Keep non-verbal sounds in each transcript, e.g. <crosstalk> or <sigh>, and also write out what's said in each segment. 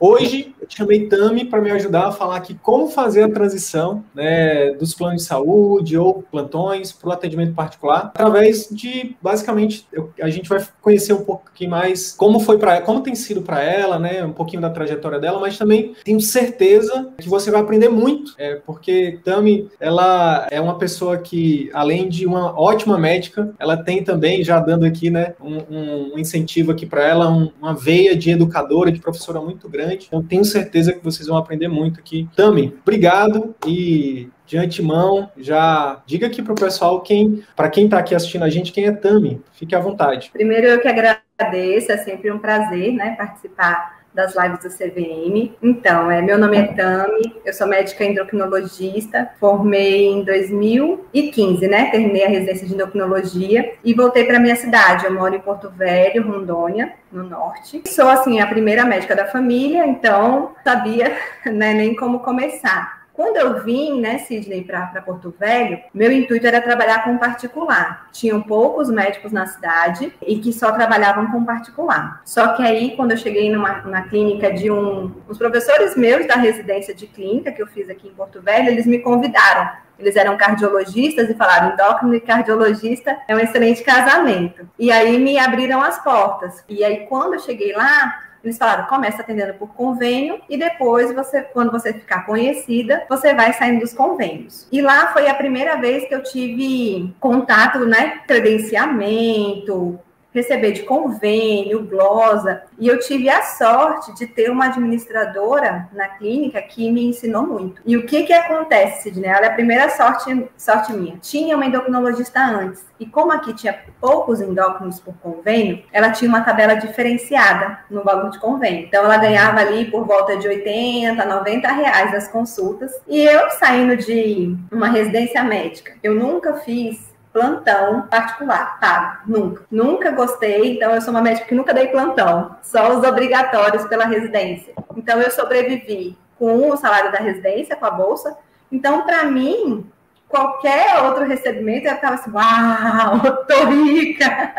Hoje eu chamei Tami para me ajudar a falar aqui como fazer a transição né, dos planos de saúde ou plantões para o atendimento particular, através de basicamente eu, a gente vai conhecer um pouquinho mais como foi para como tem sido para ela, né, um pouquinho da trajetória dela, mas também tenho certeza que você vai aprender muito, é, porque Tami ela é uma pessoa que além de uma ótima médica, ela tem também já dando aqui, né, um, um incentivo aqui para ela, um, uma veia de educadora, de professora muito grande. Então tenho certeza certeza que vocês vão aprender muito aqui. Tami, obrigado e de antemão, já diga aqui para o pessoal quem, para quem está aqui assistindo a gente, quem é Tami. Fique à vontade. Primeiro eu que agradeço, é sempre um prazer, né, participar das lives do CVM. Então, é, meu nome é Tami, eu sou médica endocrinologista, formei em 2015, né? Terminei a residência de endocrinologia e voltei para minha cidade. Eu moro em Porto Velho, Rondônia, no norte. Sou assim a primeira médica da família, então sabia <laughs> né, nem como começar. Quando eu vim, né, Sidney, para Porto Velho, meu intuito era trabalhar com particular. Tinham poucos médicos na cidade e que só trabalhavam com particular. Só que aí, quando eu cheguei numa, na clínica de um. Os professores meus da residência de clínica que eu fiz aqui em Porto Velho, eles me convidaram eles eram cardiologistas e falaram: endócrino e cardiologista é um excelente casamento. E aí me abriram as portas. E aí, quando eu cheguei lá, eles falaram, começa atendendo por convênio e depois você, quando você ficar conhecida, você vai saindo dos convênios. E lá foi a primeira vez que eu tive contato, né, credenciamento, receber de convênio, glosa, e eu tive a sorte de ter uma administradora na clínica que me ensinou muito. E o que que acontece, Sidney? Ela é a primeira sorte, sorte minha. Tinha uma endocrinologista antes, e como aqui tinha poucos endócrinos por convênio, ela tinha uma tabela diferenciada no valor de convênio. Então, ela ganhava ali por volta de 80, 90 reais as consultas. E eu, saindo de uma residência médica, eu nunca fiz plantão particular, tá? Nunca. Nunca gostei, então eu sou uma médica que nunca dei plantão, só os obrigatórios pela residência. Então eu sobrevivi com o salário da residência, com a bolsa. Então, para mim, qualquer outro recebimento, eu estava assim, uau, <laughs> tô rica!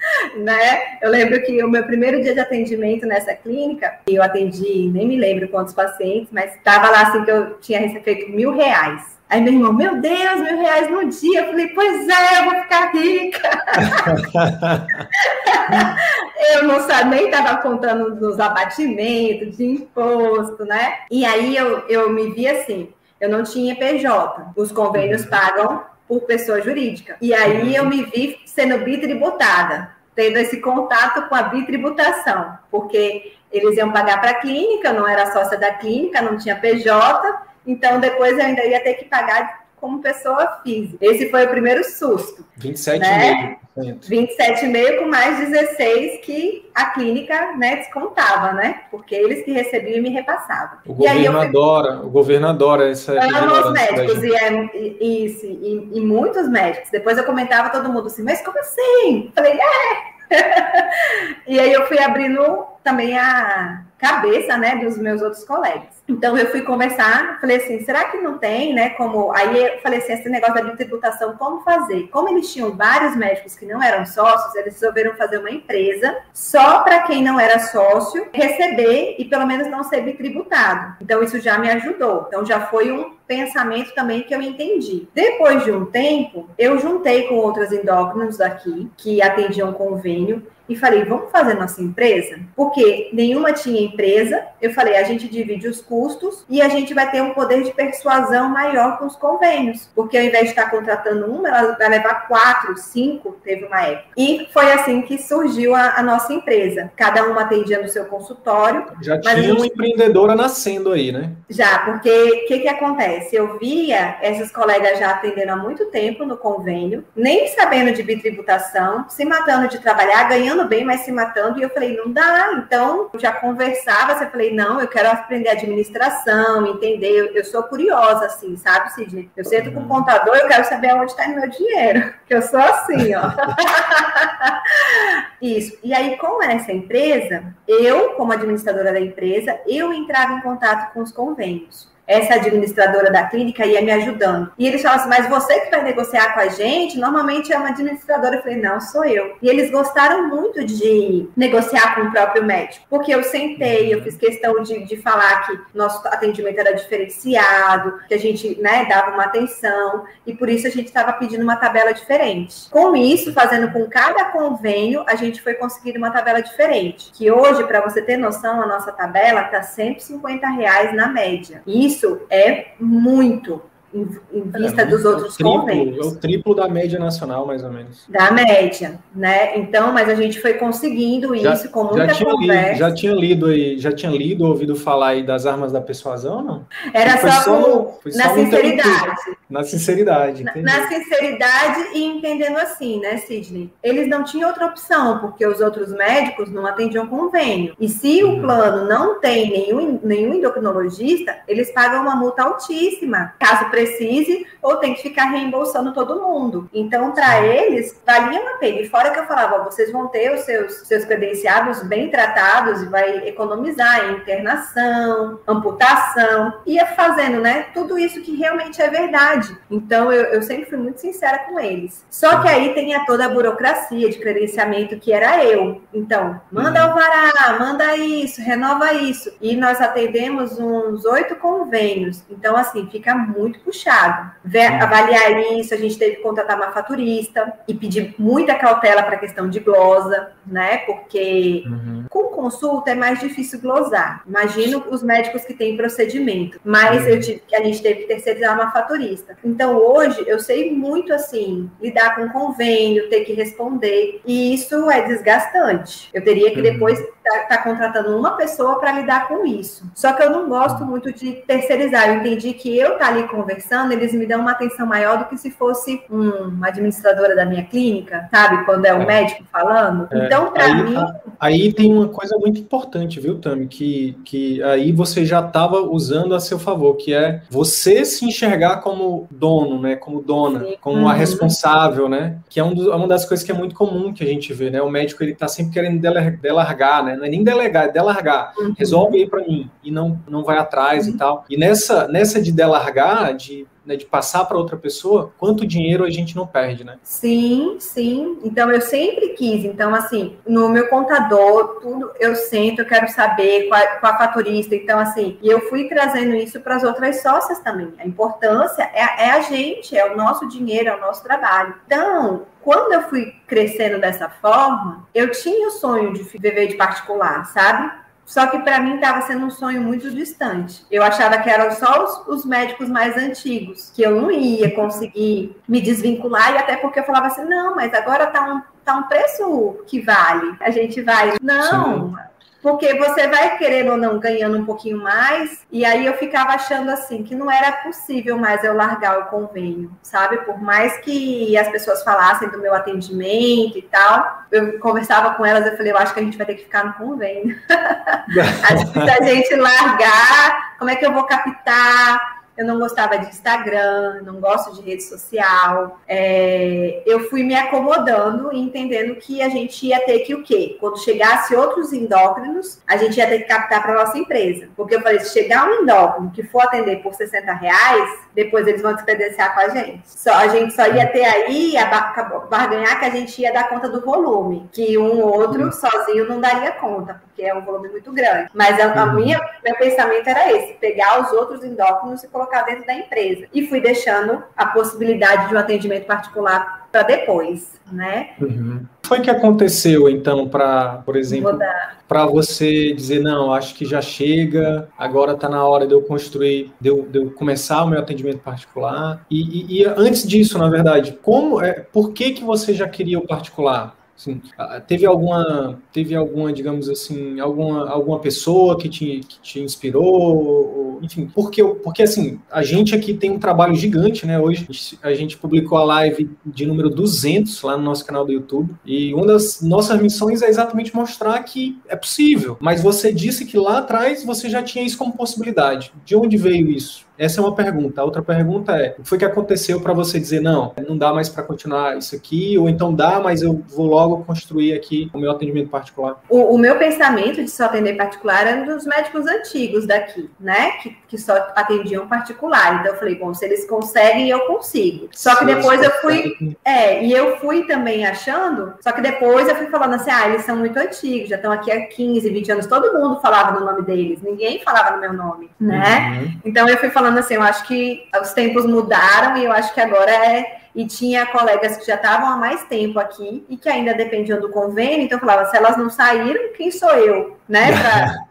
<laughs> né? Eu lembro que o meu primeiro dia de atendimento nessa clínica, eu atendi, nem me lembro quantos pacientes, mas estava lá assim que eu tinha recebido mil reais. Aí meu irmão, meu Deus, mil reais no dia. Eu falei, pois é, eu vou ficar rica. <laughs> eu não sabia, nem estava contando nos abatimentos de imposto, né? E aí eu, eu me vi assim, eu não tinha PJ. Os convênios uhum. pagam por pessoa jurídica. E aí eu me vi sendo bitributada, tendo esse contato com a bitributação, porque eles iam pagar para a clínica, não era sócia da clínica, não tinha PJ, então, depois eu ainda ia ter que pagar como pessoa física. Esse foi o primeiro susto. 27,5%. Né? 27,5% com mais 16 que a clínica né, descontava, né? Porque eles que recebiam e me repassavam. O governo eu... adora, o governo adora essa. Amo os médicos, e, é, e, isso, e, e, muitos médicos. Depois eu comentava todo mundo assim, mas como assim? Falei, é. <laughs> e aí eu fui abrindo também a cabeça, né, dos meus outros colegas. Então eu fui conversar, falei assim, será que não tem, né, como aí eu falei assim, esse negócio da tributação, como fazer? Como eles tinham vários médicos que não eram sócios, eles resolveram fazer uma empresa só para quem não era sócio receber e pelo menos não ser tributado. Então isso já me ajudou. Então já foi um pensamento também que eu entendi. Depois de um tempo, eu juntei com outras endócrinos daqui que atendiam convênio e falei, vamos fazer nossa empresa? Porque nenhuma tinha empresa. Eu falei, a gente divide os custos e a gente vai ter um poder de persuasão maior com os convênios. Porque ao invés de estar contratando uma, ela vai levar quatro, cinco, teve uma época. E foi assim que surgiu a, a nossa empresa. Cada uma atendia no seu consultório. Já tinha uma empreendedora nascendo aí, né? Já, porque o que, que acontece? Eu via essas colegas já atendendo há muito tempo no convênio, nem sabendo de bitributação, se matando de trabalhar, ganhando bem, mas se matando. E eu falei, não dá. Então, já conversava, eu falei, não, eu quero aprender administração, entender. Eu, eu sou curiosa, assim, sabe, Sidney? Eu sento com o contador, eu quero saber onde está meu dinheiro. <laughs> Que eu sou assim, ó. <laughs> Isso. E aí, com essa empresa, eu, como administradora da empresa, eu entrava em contato com os convênios essa administradora da clínica ia me ajudando. E eles falaram assim, mas você que vai negociar com a gente, normalmente é uma administradora. Eu falei, não, sou eu. E eles gostaram muito de negociar com o próprio médico, porque eu sentei, eu fiz questão de, de falar que nosso atendimento era diferenciado, que a gente né, dava uma atenção, e por isso a gente estava pedindo uma tabela diferente. Com isso, fazendo com cada convênio, a gente foi conseguindo uma tabela diferente. Que hoje, para você ter noção, a nossa tabela está 150 reais na média. Isso isso é muito em, em vista é, dos outros triplo, convênios. É o triplo da média nacional, mais ou menos. Da média, né? Então, mas a gente foi conseguindo já, isso com muita já conversa. Lido, já tinha lido aí, já tinha lido, ouvido falar aí das armas da persuasão, não? Era só, só, na sinceridade. Na sinceridade. Na, na, sinceridade e entendendo assim, né, Sidney? Eles não tinham outra opção, porque os outros médicos não atendiam convênio. E se uhum. o plano não tem nenhum, nenhum endocrinologista, eles pagam uma multa altíssima. Caso precise ou tem que ficar reembolsando todo mundo. Então, para eles, valia uma pena. E fora que eu falava, vocês vão ter os seus, seus credenciados bem tratados e vai economizar em internação, amputação, ia fazendo, né? Tudo isso que realmente é verdade. Então, eu, eu sempre fui muito sincera com eles. Só que aí tem a toda a burocracia de credenciamento que era eu. Então, manda uhum. alvará, manda isso, renova isso. E nós atendemos uns oito convênios. Então, assim, fica muito puxado. Ver, avaliar isso, a gente teve que contratar uma faturista e pedir muita cautela para a questão de glosa, né? Porque uhum. com consulta é mais difícil glosar. Imagino os médicos que têm procedimento, mas uhum. eu tive, a gente teve que terceirizar uma faturista. Então hoje eu sei muito assim lidar com convênio, ter que responder, e isso é desgastante. Eu teria que uhum. depois estar tá, tá contratando uma pessoa para lidar com isso. Só que eu não gosto uhum. muito de terceirizar. Eu entendi que eu estar tá ali conversando eles me dão uma atenção maior do que se fosse um, uma administradora da minha clínica, sabe? Quando é o um é. médico falando. É. Então, para mim. Aí tem uma coisa muito importante, viu, Tami? Que, que aí você já estava usando a seu favor, que é você se enxergar como dono, né? Como dona, Sim. como uhum. a responsável, né? Que é um do, uma das coisas que é muito comum que a gente vê, né? O médico ele tá sempre querendo delargar, né? Não é nem delegar, é delargar. Uhum. Resolve aí para mim e não não vai atrás uhum. e tal. E nessa nessa de delargar, de né, de passar para outra pessoa, quanto dinheiro a gente não perde, né? Sim, sim. Então eu sempre quis. Então, assim, no meu contador, tudo eu sento, eu quero saber com a, faturista. Então, assim, e eu fui trazendo isso para as outras sócias também. A importância é, é a gente, é o nosso dinheiro, é o nosso trabalho. Então, quando eu fui crescendo dessa forma, eu tinha o sonho de viver de particular, sabe? Só que para mim estava sendo um sonho muito distante. Eu achava que eram só os, os, médicos mais antigos, que eu não ia conseguir me desvincular, e até porque eu falava assim: não, mas agora tá um, tá um preço que vale. A gente vai. Não, Sim porque você vai querendo ou não ganhando um pouquinho mais, e aí eu ficava achando assim que não era possível mais eu largar o convênio, sabe? Por mais que as pessoas falassem do meu atendimento e tal, eu conversava com elas, eu falei, eu acho que a gente vai ter que ficar no convênio. <laughs> a gente largar, como é que eu vou captar? Eu não gostava de Instagram, não gosto de rede social. É, eu fui me acomodando e entendendo que a gente ia ter que o quê? Quando chegasse outros endócrinos, a gente ia ter que captar para nossa empresa. Porque eu falei, se chegar um endócrino que for atender por 60 reais, depois eles vão descredenciar com a gente. Só, a gente só ia ter aí a barganhar que a gente ia dar conta do volume, que um ou outro uhum. sozinho não daria conta, porque é um volume muito grande. Mas a, a uhum. minha, meu pensamento era esse, pegar os outros endócrinos e colocar colocar dentro da empresa. E fui deixando a possibilidade de um atendimento particular para depois, né? Uhum. Foi que aconteceu então para, por exemplo, para você dizer não, acho que já chega, agora está na hora de eu construir, de eu, de eu, começar o meu atendimento particular. E, e, e antes disso, na verdade, como é, por que que você já queria o particular? Assim, teve alguma, teve alguma, digamos assim, alguma, alguma pessoa que te, que te inspirou, ou, enfim, porque, porque assim, a gente aqui tem um trabalho gigante, né? Hoje a gente publicou a live de número 200 lá no nosso canal do YouTube, e uma das nossas missões é exatamente mostrar que é possível. Mas você disse que lá atrás você já tinha isso como possibilidade. De onde veio isso? Essa é uma pergunta. A outra pergunta é: o que foi que aconteceu para você dizer, não, não dá mais para continuar isso aqui, ou então dá, mas eu vou logo construir aqui o meu atendimento particular? O, o meu pensamento de só atender particular era dos médicos antigos daqui, né? Que, que só atendiam particular. Então eu falei, bom, se eles conseguem, eu consigo. Só que depois eu fui. É, e eu fui também achando, só que depois eu fui falando assim, ah, eles são muito antigos, já estão aqui há 15, 20 anos, todo mundo falava no nome deles, ninguém falava no meu nome, né? Uhum. Então eu fui falando falando assim, eu acho que os tempos mudaram e eu acho que agora é. E tinha colegas que já estavam há mais tempo aqui e que ainda dependiam do convênio, então eu falava, se elas não saíram, quem sou eu, né?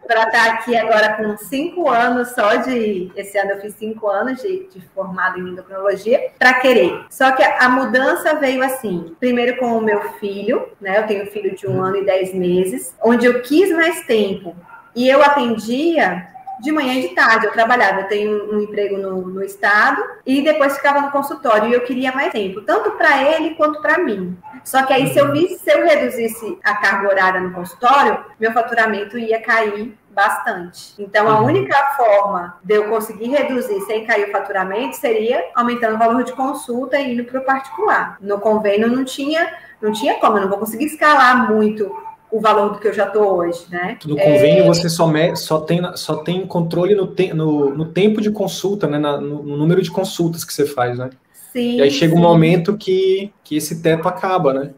Para estar <laughs> tá aqui agora com cinco anos só de. Esse ano eu fiz cinco anos de, de formado em endocrinologia, para querer. Só que a, a mudança veio assim: primeiro com o meu filho, né? Eu tenho um filho de um ano e dez meses, onde eu quis mais tempo. E eu atendia de manhã e de tarde. Eu trabalhava, eu tenho um emprego no, no estado e depois ficava no consultório. E eu queria mais tempo, tanto para ele quanto para mim. Só que aí, se eu visse, se eu reduzisse a carga horária no consultório, meu faturamento ia cair bastante. Então, a uhum. única forma de eu conseguir reduzir sem cair o faturamento seria aumentando o valor de consulta e indo para o particular. No convênio não tinha, não tinha como, eu não vou conseguir escalar muito o valor do que eu já estou hoje, né? No convênio é... você só, me, só, tem, só tem controle no, te, no, no tempo de consulta, né? Na, no, no, número de consultas que você faz, né? Sim. E aí chega sim. um momento que, que esse teto acaba, né?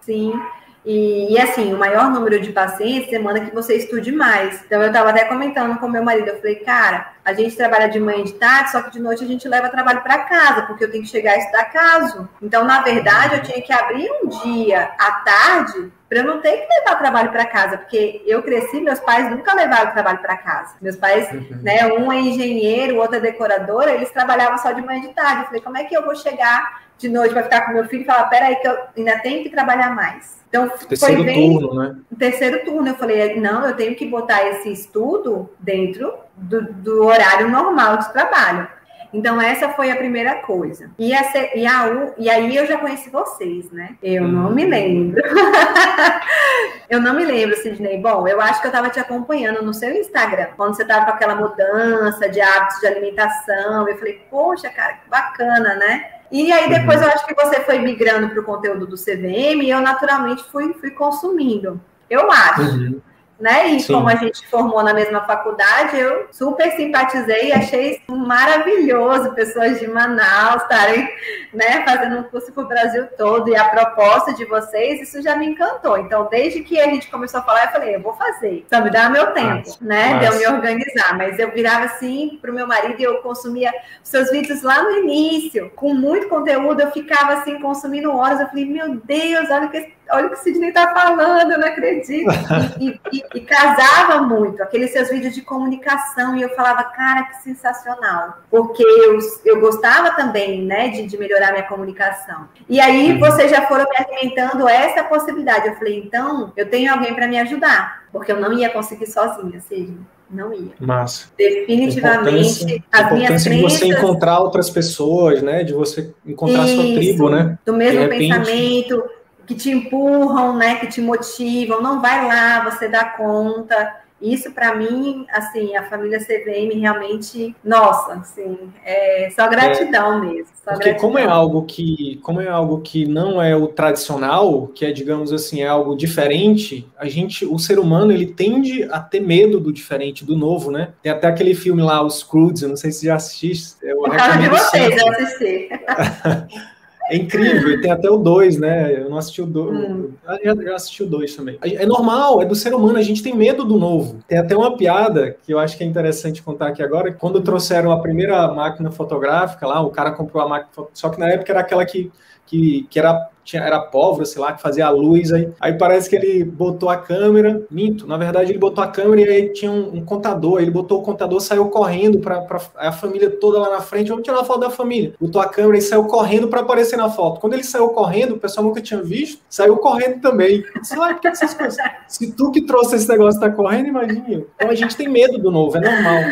Sim. E, e, assim, o maior número de pacientes demanda que você estude mais. Então, eu estava até comentando com meu marido, eu falei, cara, a gente trabalha de manhã e de tarde, só que de noite a gente leva trabalho para casa, porque eu tenho que chegar a estudar caso. Então, na verdade, eu tinha que abrir um dia à tarde para eu não ter que levar trabalho para casa, porque eu cresci, meus pais nunca levaram trabalho para casa. Meus pais, uhum. né, um é engenheiro, o outro é decoradora, eles trabalhavam só de manhã e de tarde. Eu falei, como é que eu vou chegar de noite para ficar com meu filho e falar, peraí, que eu ainda tenho que trabalhar mais. Então, terceiro foi bem, turno, né? Terceiro turno. Eu falei, não, eu tenho que botar esse estudo dentro do, do horário normal de trabalho. Então, essa foi a primeira coisa. E, a, e, a, e aí eu já conheci vocês, né? Eu hum. não me lembro. <laughs> eu não me lembro, Sidney. Bom, eu acho que eu estava te acompanhando no seu Instagram, quando você estava com aquela mudança de hábitos de alimentação. Eu falei, poxa, cara, que bacana, né? E aí depois uhum. eu acho que você foi migrando para o conteúdo do CVM e eu naturalmente fui, fui consumindo. Eu acho. Uhum né? E Sim. como a gente formou na mesma faculdade, eu super simpatizei e achei maravilhoso pessoas de Manaus estarem né, fazendo um curso para o Brasil todo. E a proposta de vocês, isso já me encantou. Então, desde que a gente começou a falar, eu falei, eu vou fazer. Só me dá meu tempo, Nossa. né? Nossa. De eu me organizar. Mas eu virava assim para o meu marido e eu consumia seus vídeos lá no início, com muito conteúdo, eu ficava assim, consumindo horas. Eu falei, meu Deus, olha o que olha o que o Sidney está falando, eu não acredito. E, e, e, casava muito, aqueles seus vídeos de comunicação, e eu falava, cara, que sensacional. Porque eu, eu gostava também, né, de, de melhorar minha comunicação. E aí uhum. vocês já foram me alimentando essa possibilidade. Eu falei, então, eu tenho alguém para me ajudar, porque eu não ia conseguir sozinha, Sidney. Não ia. Massa. Definitivamente, as minhas crenças... de você encontrar outras pessoas, né? De você encontrar Isso, sua tribo, né? Do mesmo repente... pensamento, que te empurram, né, que te motivam, não vai lá, você dá conta. Isso para mim, assim, a família CVM realmente, nossa, assim, é só gratidão é, mesmo. Só porque gratidão. como é algo que, como é algo que não é o tradicional, que é, digamos assim, é algo diferente, a gente, o ser humano, ele tende a ter medo do diferente, do novo, né? Tem até aquele filme lá, Os Crudes, eu não sei se já assististe. Eu Por causa de vocês, eu assisti. <laughs> É incrível, e tem até o 2, né? Eu não assisti o 2. Hum. Eu já assisti o 2 também. É normal, é do ser humano, a gente tem medo do novo. Tem até uma piada que eu acho que é interessante contar aqui agora. Quando trouxeram a primeira máquina fotográfica lá, o cara comprou a máquina, só que na época era aquela que, que, que era tinha, era pólvora, sei lá, que fazia a luz aí. Aí parece que ele botou a câmera, minto, na verdade ele botou a câmera e aí tinha um, um contador, ele botou o contador, saiu correndo para a família toda lá na frente, vamos tirar uma foto da família. Botou a câmera e saiu correndo para aparecer na foto. Quando ele saiu correndo, o pessoal nunca tinha visto, saiu correndo também. Sei lá, que essas coisas. Se tu que trouxe esse negócio tá correndo, imagina. Então a gente tem medo do novo, é normal.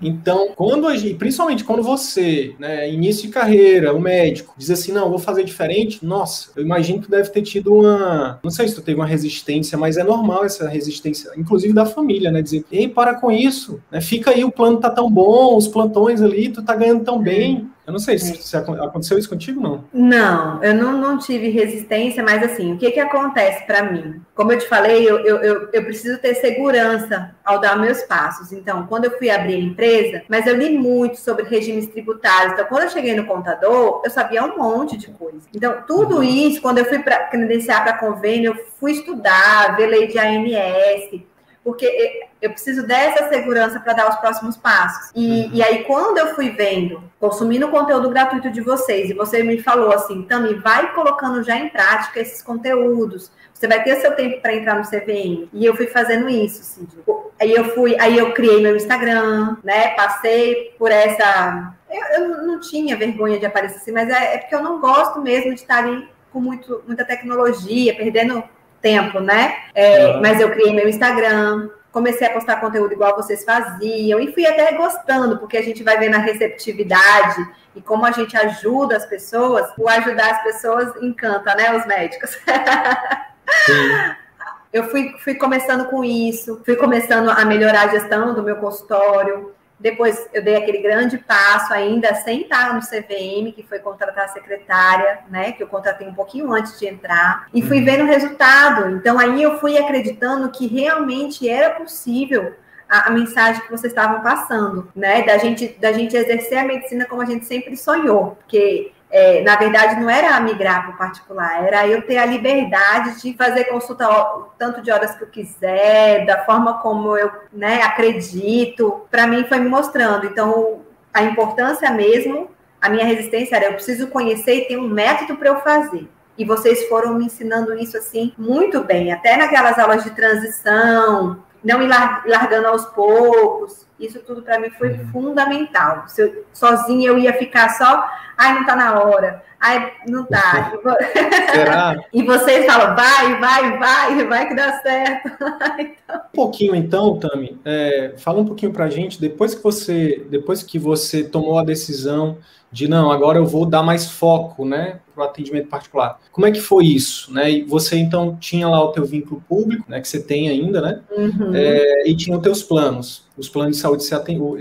Então, quando a gente, principalmente quando você, né, início de carreira, o médico, diz assim, não, vou fazer diferente, nossa, eu imagino que deve ter tido uma. Não sei se tu teve uma resistência, mas é normal essa resistência, inclusive da família, né? Dizer, ei, para com isso, né? Fica aí, o plano tá tão bom, os plantões ali, tu tá ganhando tão bem. Eu não sei se, se, aconteceu isso contigo, não. Não, eu não, não tive resistência, mas assim, o que, que acontece para mim? Como eu te falei, eu, eu, eu, eu, preciso ter segurança ao dar meus passos. Então, quando eu fui abrir a empresa, mas eu li muito sobre regimes tributários. Então, quando eu cheguei no contador, eu sabia um monte de coisa. Então, tudo uhum. isso, quando eu fui para credenciar para convênio, eu fui estudar, ver lei de ANS, porque eu preciso dessa segurança para dar os próximos passos. E, uhum. e aí, quando eu fui vendo, consumindo o conteúdo gratuito de vocês, e você me falou assim, Tami, vai colocando já em prática esses conteúdos. Você vai ter seu tempo para entrar no CVM. E eu fui fazendo isso, Cid. Aí eu fui, aí eu criei meu Instagram, né? Passei por essa. Eu, eu não tinha vergonha de aparecer assim, mas é, é porque eu não gosto mesmo de estar ali com muito, muita tecnologia, perdendo tempo, né? É, uhum. Mas eu criei meu Instagram, comecei a postar conteúdo igual vocês faziam e fui até gostando, porque a gente vai vendo a receptividade e como a gente ajuda as pessoas, o ajudar as pessoas encanta, né, os médicos. Sim. Eu fui, fui começando com isso, fui começando a melhorar a gestão do meu consultório, depois eu dei aquele grande passo ainda sem estar no CVM, que foi contratar a secretária, né? Que eu contratei um pouquinho antes de entrar. E fui uhum. vendo o resultado. Então aí eu fui acreditando que realmente era possível a, a, mensagem que vocês estavam passando, né? Da gente, da gente exercer a medicina como a gente sempre sonhou. Porque é, na verdade, não era migrar para o particular, era eu ter a liberdade de fazer consulta tanto de horas que eu quiser, da forma como eu né, acredito. Para mim, foi me mostrando. Então, a importância mesmo, a minha resistência era: eu preciso conhecer e ter um método para eu fazer. E vocês foram me ensinando isso assim muito bem, até naquelas aulas de transição, não ir largando aos poucos. Isso tudo para mim foi uhum. fundamental. Se eu, sozinha eu ia ficar só, ai, não está na hora, ai, não tá. <laughs> Será? <laughs> e vocês falam, vai, vai, vai, vai que dá certo. <laughs> então... Um pouquinho então, Tami, é, fala um pouquinho para a gente, depois que você, depois que você tomou a decisão de não, agora eu vou dar mais foco, né, para o atendimento particular. Como é que foi isso, né? E você então tinha lá o teu vínculo público, né, que você tem ainda, né? Uhum. É, e tinha os teus planos, os planos de saúde,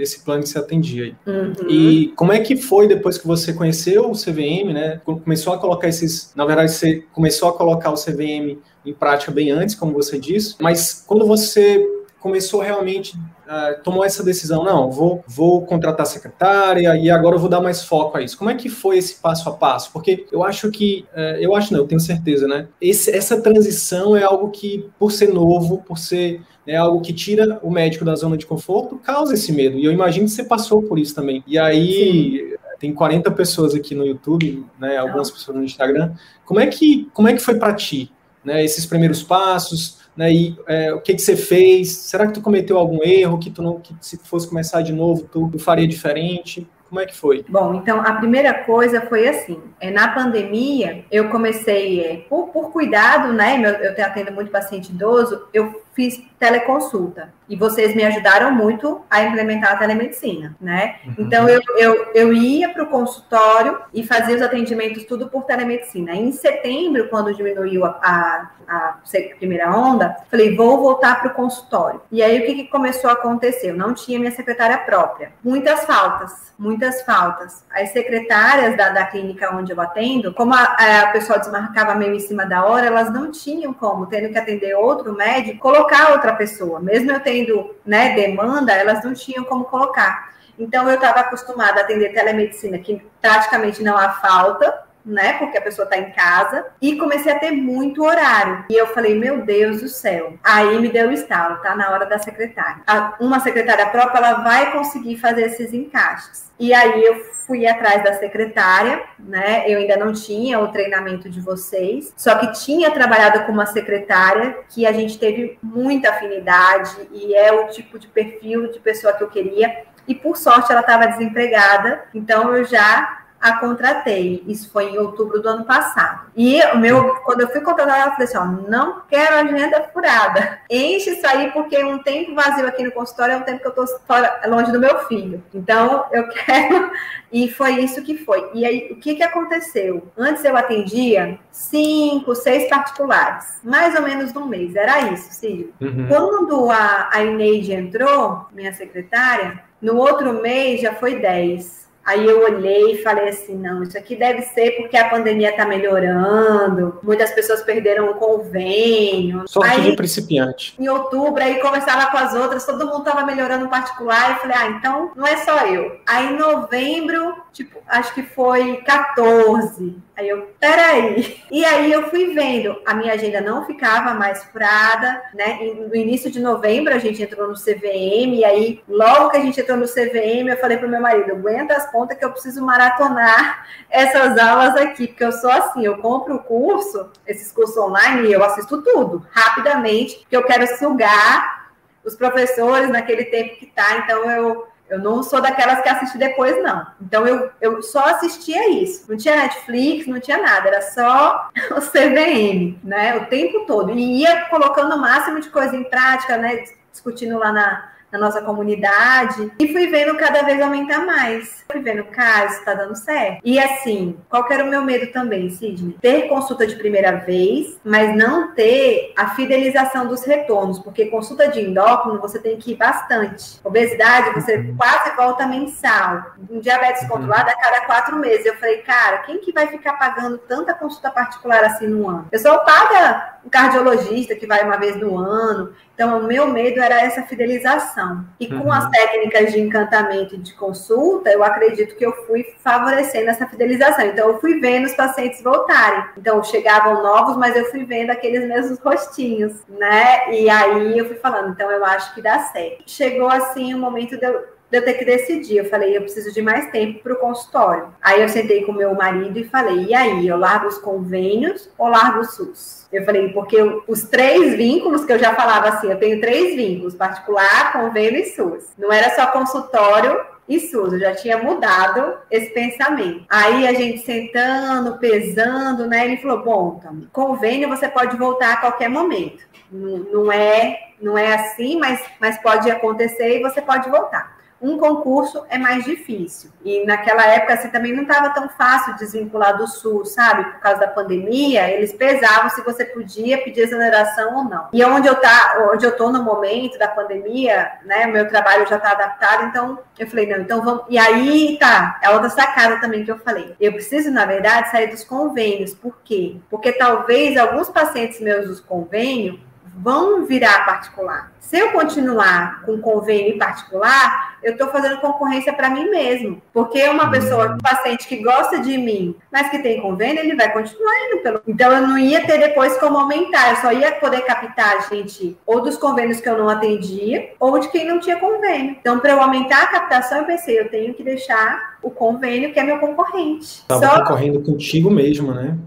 esse plano que você atendia aí. Uhum. E como é que foi depois que você conheceu o CVM, né? Começou a colocar esses, na verdade, você começou a colocar o CVM em prática bem antes, como você disse, mas quando você começou realmente, uh, tomou essa decisão, não, vou, vou contratar secretária e agora eu vou dar mais foco a isso. Como é que foi esse passo a passo? Porque eu acho que, uh, eu acho não, eu tenho certeza, né? Esse, essa transição é algo que, por ser novo, por ser é algo que tira o médico da zona de conforto, causa esse medo. E eu imagino que você passou por isso também. E aí, Sim. tem 40 pessoas aqui no YouTube, né, algumas pessoas no Instagram. Como é que, como é que foi para ti, né, esses primeiros passos? Né? E é, o que, que você fez? Será que tu cometeu algum erro que tu não, que se fosse começar de novo, tu, faria diferente? Como é que foi? Bom, então a primeira coisa foi assim: é, na pandemia, eu comecei, é, por, por cuidado, né? Eu, eu atendo muito paciente idoso, eu fiz teleconsulta. E vocês me ajudaram muito a implementar a telemedicina, né? Uhum. Então, eu, eu, eu ia para o consultório e fazia os atendimentos tudo por telemedicina. Em setembro, quando diminuiu a, a, a primeira onda, falei, vou voltar para o consultório. E aí, o que, que começou a acontecer? Eu não tinha minha secretária própria. Muitas faltas, muitas faltas. As secretárias da, da clínica onde eu atendo, como a, a pessoa desmarcava meio em cima da hora, elas não tinham como, tendo que atender outro médico, colocar colocar outra pessoa. Mesmo eu tendo né, demanda, elas não tinham como colocar. Então, eu estava acostumada a atender telemedicina, que praticamente não há falta, né? Porque a pessoa está em casa. E comecei a ter muito horário. E eu falei, meu Deus do céu. Aí me deu o estalo, tá na hora da secretária. Uma secretária própria, ela vai conseguir fazer esses encaixes. E aí eu fui atrás da secretária, né? Eu ainda não tinha o treinamento de vocês, só que tinha trabalhado com uma secretária que a gente teve muita afinidade e é o tipo de perfil de pessoa que eu queria. E por sorte ela estava desempregada, então eu já a contratei. Isso foi em outubro do ano passado. E o meu, quando eu fui contratar, ela falou assim: ó, não quero agenda furada. <laughs> Enche isso aí, porque um tempo vazio aqui no consultório é um tempo que eu tô fora, longe do meu filho. Então, eu <laughs> quero. E foi isso que foi. E aí, o que, que aconteceu? Antes eu atendia cinco, seis particulares, mais ou menos no mês. Era isso, Cílio. Uhum. Quando a, a Ineide entrou, minha secretária, no outro mês já foi dez. Aí eu olhei e falei assim: não, isso aqui deve ser porque a pandemia está melhorando, muitas pessoas perderam o convênio. Sorte aí, de principiante. Em outubro, aí conversava com as outras, todo mundo estava melhorando o particular. E falei: ah, então não é só eu. Aí em novembro, tipo, acho que foi 14. Aí eu, peraí. E aí eu fui vendo, a minha agenda não ficava mais furada, né? No início de novembro a gente entrou no CVM, e aí logo que a gente entrou no CVM, eu falei pro meu marido, aguenta as pontas que eu preciso maratonar essas aulas aqui, porque eu sou assim, eu compro o curso, esses cursos online, e eu assisto tudo, rapidamente, porque eu quero sugar os professores naquele tempo que tá, então eu eu não sou daquelas que assiste depois, não. Então eu, eu só assistia isso. Não tinha Netflix, não tinha nada, era só <laughs> o CVM, né? O tempo todo. E ia colocando o máximo de coisa em prática, né? Discutindo lá na, na nossa comunidade e fui vendo cada vez aumentar mais. Fui vendo, cara, isso tá dando certo. E assim, qual que era o meu medo também, Sidney? Ter consulta de primeira vez, mas não ter a fidelização dos retornos, porque consulta de endócrino você tem que ir bastante. Obesidade, você uhum. quase volta mensal. Um diabetes uhum. controlado a cada quatro meses. Eu falei, cara, quem que vai ficar pagando tanta consulta particular assim no ano? Eu só paga um cardiologista que vai uma vez no ano. Então, o meu medo era essa fidelização. E com uhum. as técnicas de encantamento e de consulta, eu acredito que eu fui favorecendo essa fidelização. Então, eu fui vendo os pacientes voltarem. Então, chegavam novos, mas eu fui vendo aqueles mesmos rostinhos, né? E aí eu fui falando, então eu acho que dá certo. Chegou assim o momento de eu eu ter que decidir. Eu falei, eu preciso de mais tempo para o consultório. Aí eu sentei com meu marido e falei, e aí, eu largo os convênios ou largo o SUS? Eu falei, porque eu, os três vínculos que eu já falava assim, eu tenho três vínculos, particular, convênio e SUS. Não era só consultório e SUS, eu já tinha mudado esse pensamento. Aí a gente sentando, pesando, né? Ele falou: bom, então, convênio você pode voltar a qualquer momento. Não é, não é assim, mas, mas pode acontecer e você pode voltar um concurso é mais difícil. E naquela época, assim, também não estava tão fácil desvincular do Sul, sabe? Por causa da pandemia, eles pesavam se você podia pedir exoneração ou não. E onde eu tá, onde eu tô no momento da pandemia, né? Meu trabalho já está adaptado, então eu falei, não, então vamos. E aí tá, é outra sacada também que eu falei. Eu preciso, na verdade, sair dos convênios. Por quê? Porque talvez alguns pacientes meus dos convênios vão virar particular. Se eu continuar com convênio particular, eu estou fazendo concorrência para mim mesmo. Porque uma pessoa, um paciente que gosta de mim, mas que tem convênio, ele vai continuar indo pelo. Então eu não ia ter depois como aumentar, eu só ia poder captar gente ou dos convênios que eu não atendia, ou de quem não tinha convênio. Então, para eu aumentar a captação, eu pensei, eu tenho que deixar o convênio, que é meu concorrente. Estava só... concorrendo contigo mesmo, né?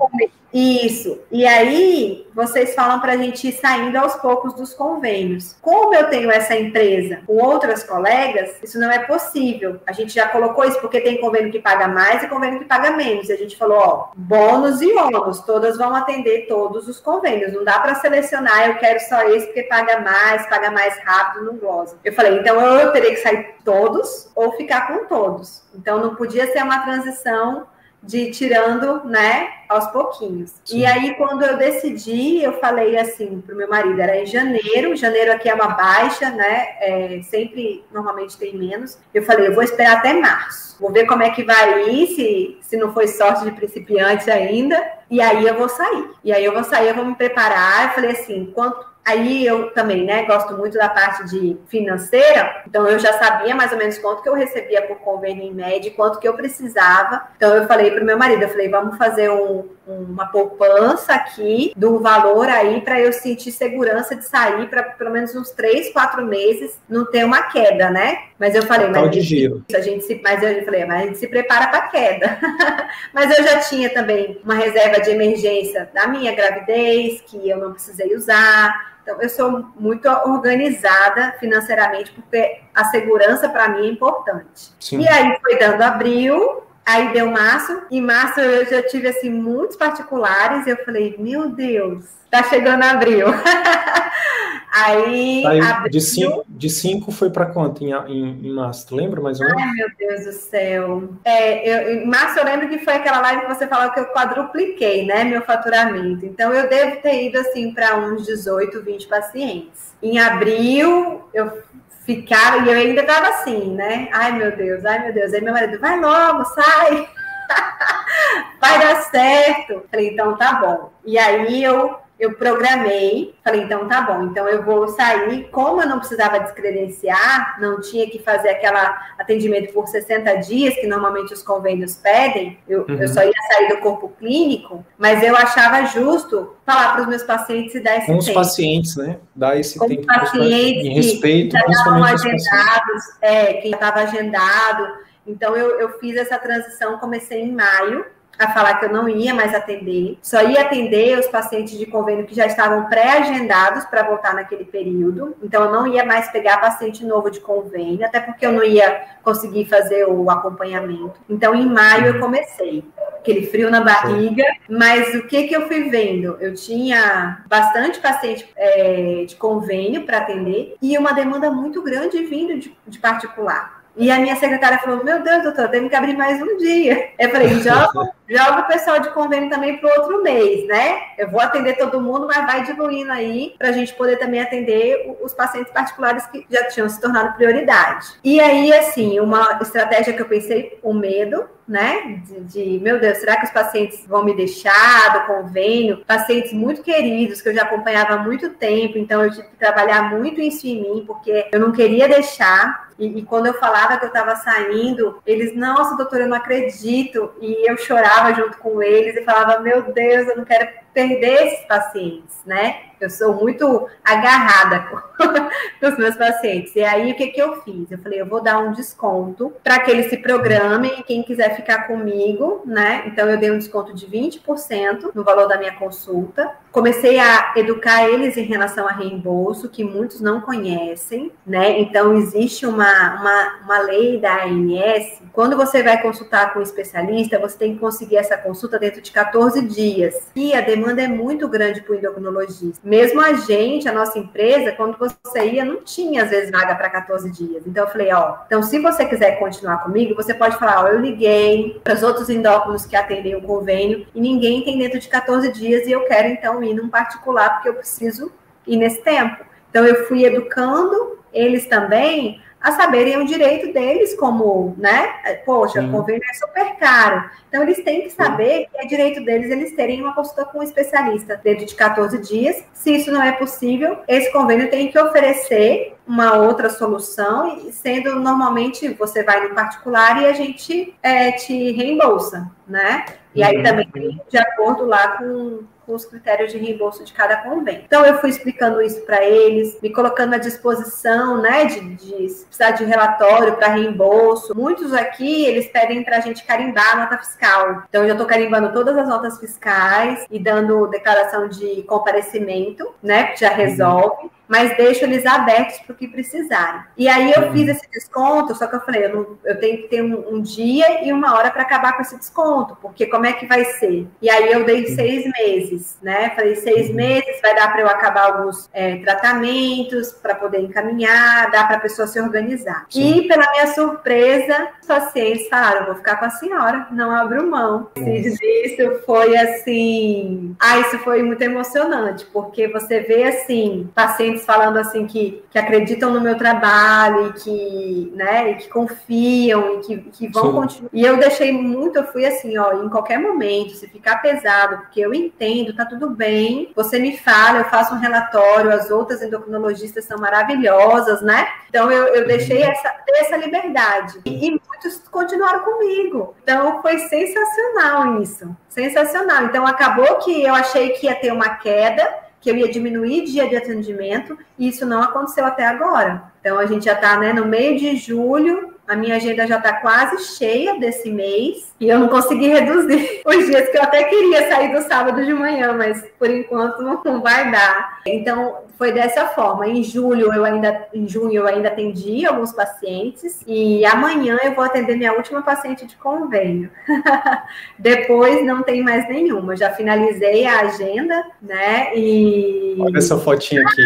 Isso. E aí, vocês falam para a gente ir saindo aos poucos dos convênios. Como eu tenho essa empresa com outras colegas, isso não é possível. A gente já colocou isso porque tem convênio que paga mais e convênio que paga menos. E a gente falou, ó, bônus e ônus, todas vão atender todos os convênios. Não dá para selecionar, eu quero só esse porque paga mais, paga mais rápido, não glosa. Eu falei, então eu teria que sair todos ou ficar com todos. Então não podia ser uma transição de ir tirando, né, aos pouquinhos. Sim. E aí, quando eu decidi, eu falei assim para o meu marido, era em janeiro, janeiro aqui é uma baixa, né, é, sempre, normalmente tem menos. Eu falei, eu vou esperar até março, vou ver como é que vai ir, se, se não foi sorte de principiante ainda, e aí eu vou sair. E aí eu vou sair, eu vou me preparar, eu falei assim, quanto Aí eu também, né, gosto muito da parte de financeira, então eu já sabia mais ou menos quanto que eu recebia por convênio em média, quanto que eu precisava. Então eu falei para o meu marido, eu falei, vamos fazer um, uma poupança aqui do valor aí para eu sentir segurança de sair para pelo menos uns três, quatro meses não ter uma queda, né? Mas eu falei, mas de giro. a gente se, mas eu falei, mas a gente se prepara para queda. <laughs> mas eu já tinha também uma reserva de emergência da minha gravidez que eu não precisei usar. Então, eu sou muito organizada financeiramente, porque a segurança para mim é importante. Sim. E aí foi dando abril, aí deu março, e março eu já tive assim muitos particulares, e eu falei, meu Deus, tá chegando abril. <laughs> Aí, Aí abriu... de, cinco, de cinco foi para quanto em, em, em, março? Tu lembra mais ou menos? Ai, meu Deus do céu. É, eu, em março eu lembro que foi aquela live que você falou que eu quadrupliquei, né, meu faturamento. Então eu devo ter ido assim para uns 18, 20 pacientes. Em abril eu ficava e eu ainda estava assim, né? Ai, meu Deus, ai, meu Deus. Aí meu marido, vai logo, sai. <laughs> vai dar certo. Falei, então tá bom. E aí eu eu programei, falei, então tá bom, então eu vou sair. Como eu não precisava descredenciar, não tinha que fazer aquela atendimento por 60 dias, que normalmente os convênios pedem, eu, uhum. eu só ia sair do corpo clínico, mas eu achava justo falar para os meus pacientes e dar esse Com tempo. os pacientes, né? Dar esse Com tempo. pacientes em respeito, que já estavam agendados, é, que estava agendado. Então eu, eu fiz essa transição, comecei em maio a falar que eu não ia mais atender, só ia atender os pacientes de convênio que já estavam pré-agendados para voltar naquele período. Então, eu não ia mais pegar paciente novo de convênio, até porque eu não ia conseguir fazer o acompanhamento. Então, em maio eu comecei. Aquele frio na barriga, mas o que que eu fui vendo? Eu tinha bastante paciente é, de convênio para atender e uma demanda muito grande vindo de, de particular. E a minha secretária falou: Meu Deus, doutor, temos que abrir mais um dia. Eu falei: joga, joga o pessoal de convênio também para o outro mês, né? Eu vou atender todo mundo, mas vai diluindo aí para a gente poder também atender os pacientes particulares que já tinham se tornado prioridade. E aí, assim, uma estratégia que eu pensei: o medo, né? De, de, meu Deus, será que os pacientes vão me deixar do convênio? Pacientes muito queridos que eu já acompanhava há muito tempo, então eu tive que trabalhar muito isso em mim, porque eu não queria deixar. E, e quando eu falava que eu estava saindo, eles, nossa, doutora, eu não acredito. E eu chorava junto com eles e falava, meu Deus, eu não quero perder esses pacientes, né? Eu sou muito agarrada <laughs> com, os meus pacientes. E aí, o que, que eu fiz? Eu falei, eu vou dar um desconto para que eles se programem, quem quiser ficar comigo, né? Então, eu dei um desconto de 20% no valor da minha consulta. Comecei a educar eles em relação a reembolso, que muitos não conhecem, né? Então, existe uma, uma, uma lei da ANS. Quando você vai consultar com um especialista, você tem que conseguir essa consulta dentro de 14 dias. E a demanda é muito grande para o endocrinologista mesmo a gente, a nossa empresa, quando você ia, não tinha às vezes vaga para 14 dias. Então eu falei, ó, então se você quiser continuar comigo, você pode falar, ó, eu liguei para os outros endócrinos que atendem o convênio e ninguém tem dentro de 14 dias e eu quero então ir num particular porque eu preciso ir nesse tempo. Então eu fui educando eles também a saberem o direito deles como, né? Poxa, Sim. o convênio é super caro. Então, eles têm que saber que é direito deles eles terem uma consulta com um especialista dentro de 14 dias. Se isso não é possível, esse convênio tem que oferecer uma outra solução, sendo normalmente você vai no particular e a gente é, te reembolsa, né? E aí uhum. também de acordo lá com com os critérios de reembolso de cada convênio. Então, eu fui explicando isso para eles, me colocando à disposição, né, de, de precisar de relatório para reembolso. Muitos aqui, eles pedem para a gente carimbar a nota fiscal. Então, eu já estou carimbando todas as notas fiscais e dando declaração de comparecimento, né, que já resolve mas deixo eles abertos para o que precisarem. E aí eu fiz esse desconto, só que eu falei, eu, não, eu tenho que ter um, um, dia e uma hora para acabar com esse desconto, porque como é que vai ser? E aí eu dei seis meses, né? Falei, seis uhum. meses vai dar para eu acabar alguns é, tratamentos, para poder encaminhar, dá para a pessoa se organizar. Sim. E pela minha surpresa, os pacientes falaram, vou ficar com a senhora, não abro mão. Isso foi assim, ah, isso foi muito emocionante, porque você vê assim, pacientes pacientes falando assim que, que acreditam no meu trabalho e que, né, e que confiam e que, que vão Sim. continuar. E eu deixei muito, eu fui assim, ó, em qualquer momento, se ficar pesado, porque eu entendo, tá tudo bem, você me fala, eu faço um relatório, as outras endocrinologistas são maravilhosas, né? Então eu, eu deixei uhum. essa, essa liberdade. E, e muitos continuaram comigo. Então foi sensacional isso. Sensacional. Então acabou que eu achei que ia ter uma queda, que eu ia diminuir dia de atendimento, e isso não aconteceu até agora. Então a gente já está né, no meio de julho, a minha agenda já está quase cheia desse mês e eu não consegui reduzir <laughs> os dias que eu até queria sair do sábado de manhã, mas por enquanto não vai dar. Então foi dessa forma. Em julho eu ainda, em junho eu ainda atendi alguns pacientes e amanhã eu vou atender minha última paciente de convênio. <laughs> Depois não tem mais nenhuma. Já finalizei a agenda, né? E olha essa fotinha aqui.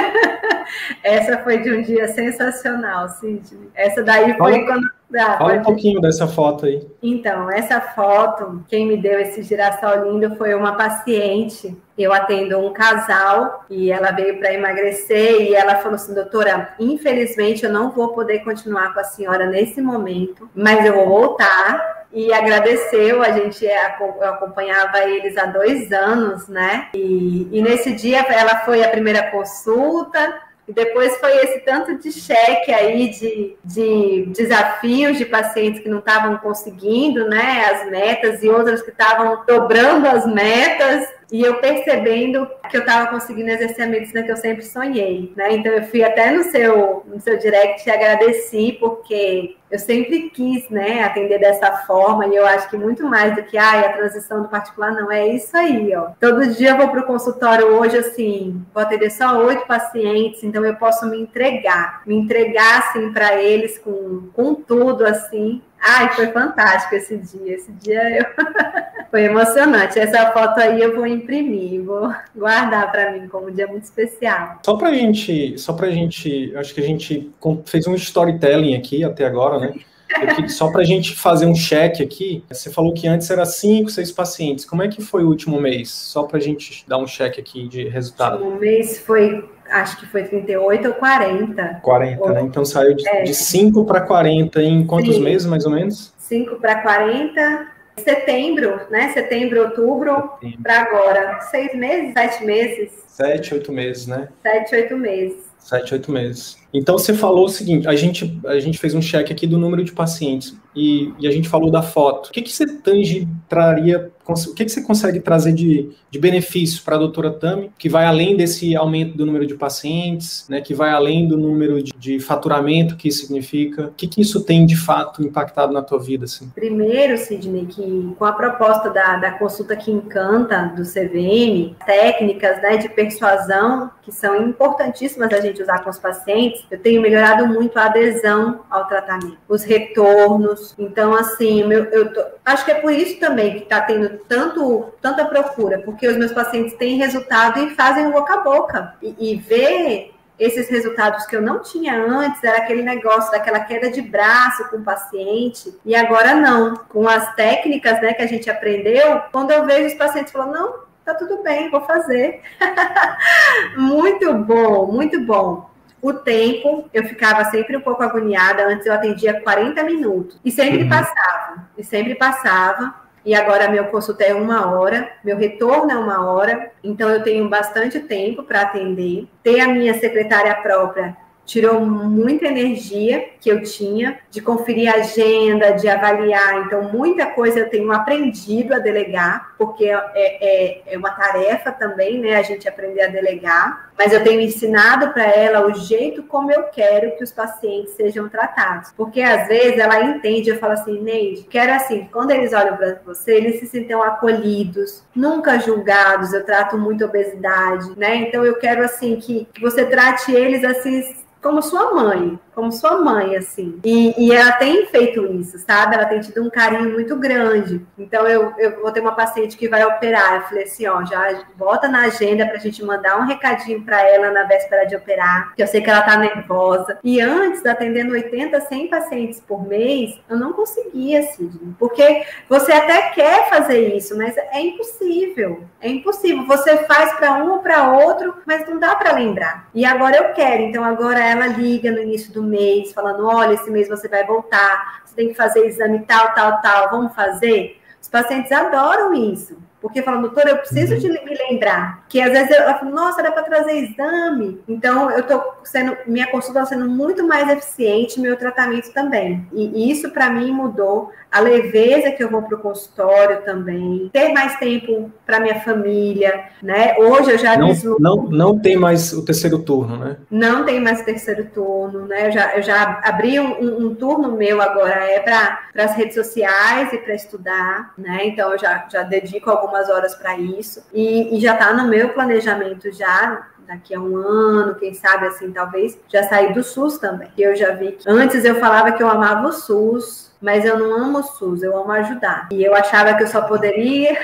<laughs> essa foi de um dia sensacional, Sidney. Essa daí foi Fala, quando. Ah, Fala um pouquinho dessa foto aí. Então, essa foto, quem me deu esse girassol lindo foi uma paciente. Eu atendo um casal e ela veio para emagrecer e ela falou assim, doutora, infelizmente eu não vou poder continuar com a senhora nesse momento, mas eu vou voltar e agradeceu. A gente eu acompanhava eles há dois anos, né? E, e nesse dia ela foi a primeira consulta. E depois foi esse tanto de cheque aí de, de desafios de pacientes que não estavam conseguindo né, as metas e outras que estavam dobrando as metas e eu percebendo que eu estava conseguindo exercer a medicina que eu sempre sonhei, né? Então eu fui até no seu no seu direct e agradeci porque eu sempre quis, né, atender dessa forma e eu acho que muito mais do que ah, a transição do particular não é isso aí, ó. Todo dia eu vou para o consultório hoje assim, vou atender só oito pacientes, então eu posso me entregar, me entregar assim para eles com com tudo assim Ai, foi fantástico esse dia. Esse dia eu... <laughs> foi emocionante. Essa foto aí eu vou imprimir, vou guardar para mim como um dia muito especial. Só para gente, só para gente, acho que a gente fez um storytelling aqui até agora, né? Só para a gente fazer um check aqui, você falou que antes era cinco, seis pacientes. Como é que foi o último mês? Só para a gente dar um check aqui de resultado. O último mês foi acho que foi 38 ou 40. 40, ou... né? Então saiu de, é. de 5 para 40 em quantos Sim. meses, mais ou menos? 5 para 40. Setembro, né? Setembro, outubro, para agora. Seis meses, sete meses? Sete, oito meses, né? Sete, oito meses. Sete, oito meses. Então você falou o seguinte: a gente, a gente fez um check aqui do número de pacientes e, e a gente falou da foto. O que, que você tange traria, o que, que você consegue trazer de, de benefício para a doutora Tami, que vai além desse aumento do número de pacientes, né, que vai além do número de, de faturamento que isso significa? O que, que isso tem de fato impactado na tua vida? Assim? Primeiro, Sidney, que com a proposta da, da consulta que encanta do CVM, técnicas né, de persuasão que são importantíssimas a gente usar com os pacientes eu tenho melhorado muito a adesão ao tratamento, os retornos. Então, assim, eu, eu tô, acho que é por isso também que está tendo tanto, tanta procura, porque os meus pacientes têm resultado e fazem o boca a boca. E, e ver esses resultados que eu não tinha antes, era aquele negócio daquela queda de braço com o paciente, e agora não. Com as técnicas né, que a gente aprendeu, quando eu vejo os pacientes falando, não, tá tudo bem, vou fazer. <laughs> muito bom, muito bom o tempo, eu ficava sempre um pouco agoniada. Antes eu atendia 40 minutos. E sempre uhum. passava. E sempre passava. E agora meu consulta é uma hora, meu retorno é uma hora. Então eu tenho bastante tempo para atender. Ter a minha secretária própria tirou muita energia que eu tinha de conferir a agenda, de avaliar. Então, muita coisa eu tenho aprendido a delegar, porque é, é, é uma tarefa também, né? A gente aprender a delegar. Mas eu tenho ensinado para ela o jeito como eu quero que os pacientes sejam tratados. Porque às vezes ela entende, eu falo assim, Neide, quero assim, quando eles olham para você, eles se sentem acolhidos, nunca julgados. Eu trato muito obesidade, né? Então eu quero assim que, que você trate eles assim como sua mãe, como sua mãe, assim. E, e ela tem feito isso, sabe? Ela tem tido um carinho muito grande. Então, eu, eu vou ter uma paciente que vai operar. Eu falei assim, ó, já bota na agenda pra gente mandar um recadinho pra ela na véspera de operar, que eu sei que ela tá nervosa. E antes, atendendo 80, 100 pacientes por mês, eu não conseguia, Sidney. Porque você até quer fazer isso, mas é impossível. É impossível. Você faz para um ou para outro, mas não dá para lembrar. E agora eu quero. Então, agora ela liga no início do mês, falando: olha, esse mês você vai voltar, você tem que fazer exame tal, tal, tal, vamos fazer? Os pacientes adoram isso. Porque falam, doutora, eu preciso de me lembrar. Que às vezes eu falo, nossa, era para trazer exame. Então, eu tô sendo, minha consulta está sendo muito mais eficiente, meu tratamento também. E isso, para mim, mudou a leveza que eu vou para o consultório também, ter mais tempo para minha família, né? Hoje eu já não, não, não tem mais o terceiro turno, né? Não tem mais o terceiro turno, né? Eu já, eu já abri um, um turno meu agora é para as redes sociais e para estudar, né? Então eu já, já dedico algumas horas para isso e, e já está no meu planejamento já daqui a um ano, quem sabe assim, talvez já sair do SUS também. Eu já vi que antes eu falava que eu amava o SUS, mas eu não amo o SUS, eu amo ajudar. E eu achava que eu só poderia.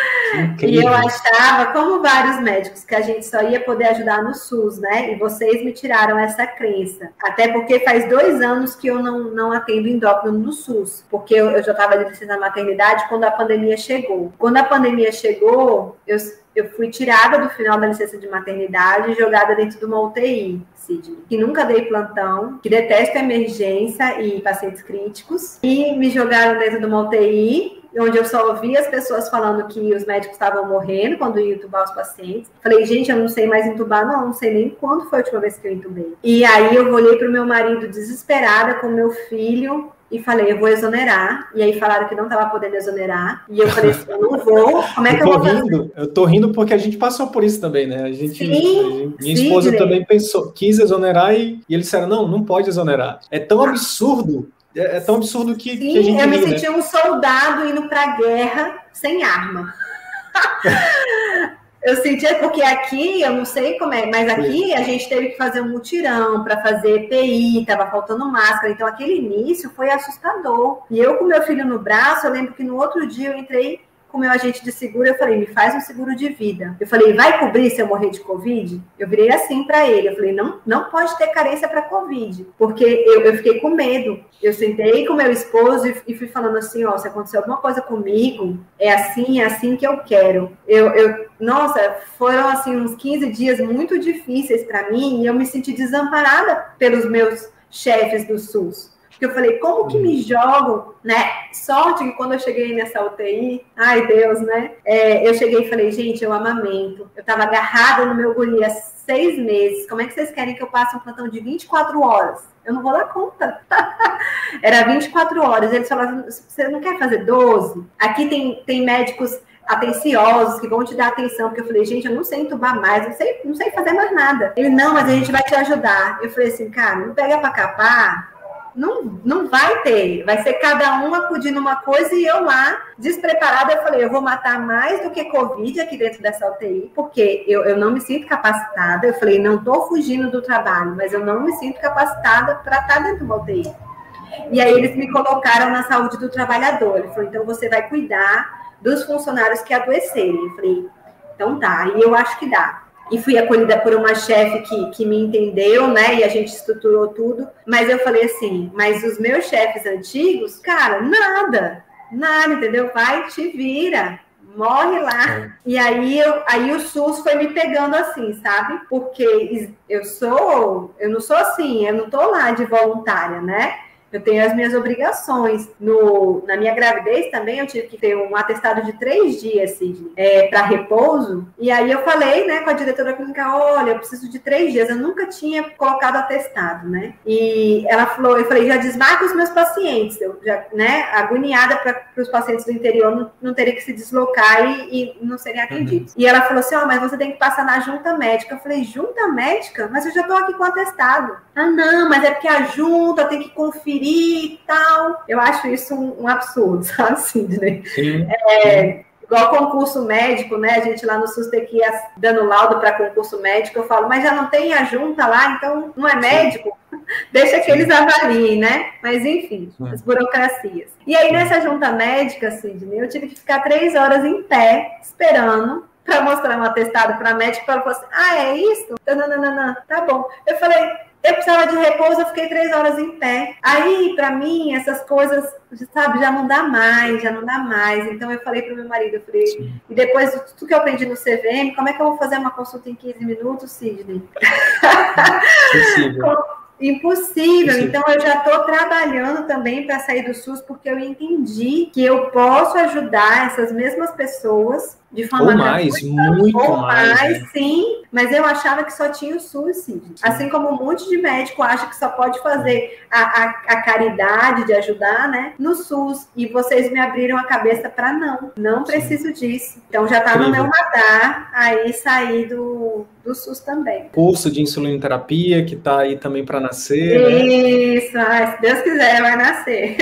<laughs> e eu achava, como vários médicos, que a gente só ia poder ajudar no SUS, né? E vocês me tiraram essa crença. Até porque faz dois anos que eu não, não atendo endócrino no SUS, porque eu, eu já estava de licença na maternidade quando a pandemia chegou. Quando a pandemia chegou, eu eu fui tirada do final da licença de maternidade e jogada dentro de uma UTI, Sidney, que nunca dei plantão, que detesto emergência e pacientes críticos, e me jogaram dentro de uma UTI onde eu só ouvi as pessoas falando que os médicos estavam morrendo quando iam entubar os pacientes. Falei, gente, eu não sei mais entubar, não, não sei nem quando foi a última vez que eu entubei. E aí eu olhei para o meu marido desesperada com meu filho e falei, eu vou exonerar. E aí falaram que não estava podendo exonerar. E eu falei assim, eu não vou. Como é que eu, eu vou rindo, Eu tô rindo porque a gente passou por isso também, né? A gente, sim, a gente minha sim, esposa também pensou, quis exonerar e, e eles disseram, não, não pode exonerar. É tão absurdo, é, é tão absurdo que, Sim, que a gente eu me né? senti um soldado indo para a guerra sem arma. <laughs> Eu sentia, porque aqui, eu não sei como é, mas aqui a gente teve que fazer um mutirão para fazer EPI, tava faltando máscara, então aquele início foi assustador. E eu com meu filho no braço, eu lembro que no outro dia eu entrei com meu agente de seguro, eu falei, me faz um seguro de vida. Eu falei, vai cobrir se eu morrer de Covid? Eu virei assim para ele. Eu falei, não, não pode ter carência para Covid. Porque eu, eu fiquei com medo. Eu sentei com meu esposo e, e, fui falando assim, ó, se acontecer alguma coisa comigo, é assim, é assim que eu quero. Eu, eu nossa, foram assim uns 15 dias muito difíceis para mim e eu me senti desamparada pelos meus chefes do SUS. Porque eu falei, como que me jogam, né? Sorte que quando eu cheguei nessa UTI, ai Deus, né? É, eu cheguei e falei, gente, eu amamento. Eu tava agarrada no meu guri há seis meses. Como é que vocês querem que eu passe um plantão de 24 horas? Eu não vou dar conta. <laughs> Era 24 horas. Eles falaram, você não quer fazer 12? Aqui tem, tem médicos atenciosos, que vão te dar atenção, porque eu falei, gente, eu não sei entubar mais, não sei, não sei fazer mais nada. Ele, não, mas a gente vai te ajudar. Eu falei assim, cara, não pega para capar, não, não vai ter. Vai ser cada um acudindo uma coisa e eu lá, despreparada, eu falei, eu vou matar mais do que Covid aqui dentro dessa UTI, porque eu, eu não me sinto capacitada. Eu falei, não estou fugindo do trabalho, mas eu não me sinto capacitada para estar dentro de uma UTI. E aí eles me colocaram na saúde do trabalhador. Ele falou, então você vai cuidar dos funcionários que adoecerem. Eu falei, então tá, e eu acho que dá e fui acolhida por uma chefe que, que me entendeu, né? E a gente estruturou tudo. Mas eu falei assim: mas os meus chefes antigos, cara, nada, nada, entendeu? Vai, te vira. Morre lá. É. E aí, eu, aí o SUS foi me pegando assim, sabe? Porque eu sou, eu não sou assim, eu não tô lá de voluntária, né? Eu tenho as minhas obrigações. No, na minha gravidez também eu tive que ter um atestado de três dias, Sidney, é, para repouso. E aí eu falei, né, com a diretora clínica, olha, eu preciso de três dias. Eu nunca tinha colocado atestado, né? E ela falou, eu falei, já desmarca os meus pacientes. Eu já, né, agoniada para os pacientes do interior não, não teria que se deslocar e, e não serem atendidos. Uhum. E ela falou assim, ó, oh, mas você tem que passar na junta médica. Eu falei, junta médica? Mas eu já tô aqui com atestado. Ah, não, mas é porque a junta tem que conferir e tal. Eu acho isso um, um absurdo, <laughs> sabe, Sidney? Sim. É, igual concurso médico, né? A gente lá no SUS tem que ir dando laudo para concurso médico. Eu falo, mas já não tem a junta lá, então não é médico? <laughs> Deixa que eles avaliem, né? Mas enfim, as burocracias. E aí, nessa junta médica, Sidney, eu tive que ficar três horas em pé, esperando para mostrar um atestado para médico, para ela falar assim, ah, é isso? Não, não, não, não, tá bom. Eu falei, eu precisava de repouso, eu fiquei três horas em pé. Aí, para mim, essas coisas, sabe, já não dá mais, já não dá mais. Então, eu falei para meu marido, eu falei, Sim. e depois de tudo que eu aprendi no CVM, como é que eu vou fazer uma consulta em 15 minutos, Sidney? Possível. <laughs> Impossível. Então, eu já estou trabalhando também para sair do SUS, porque eu entendi que eu posso ajudar essas mesmas pessoas de forma ou mais, muito ou mais, mais né? sim, mas eu achava que só tinha o SUS, sim. Assim como um monte de médico acha que só pode fazer a, a, a caridade de ajudar, né, no SUS. E vocês me abriram a cabeça para não, não preciso disso. Então já está no meu radar aí sair do, do SUS também. Curso de insulinoterapia que está aí também para nascer. Né? Isso, né? se Deus quiser, vai nascer.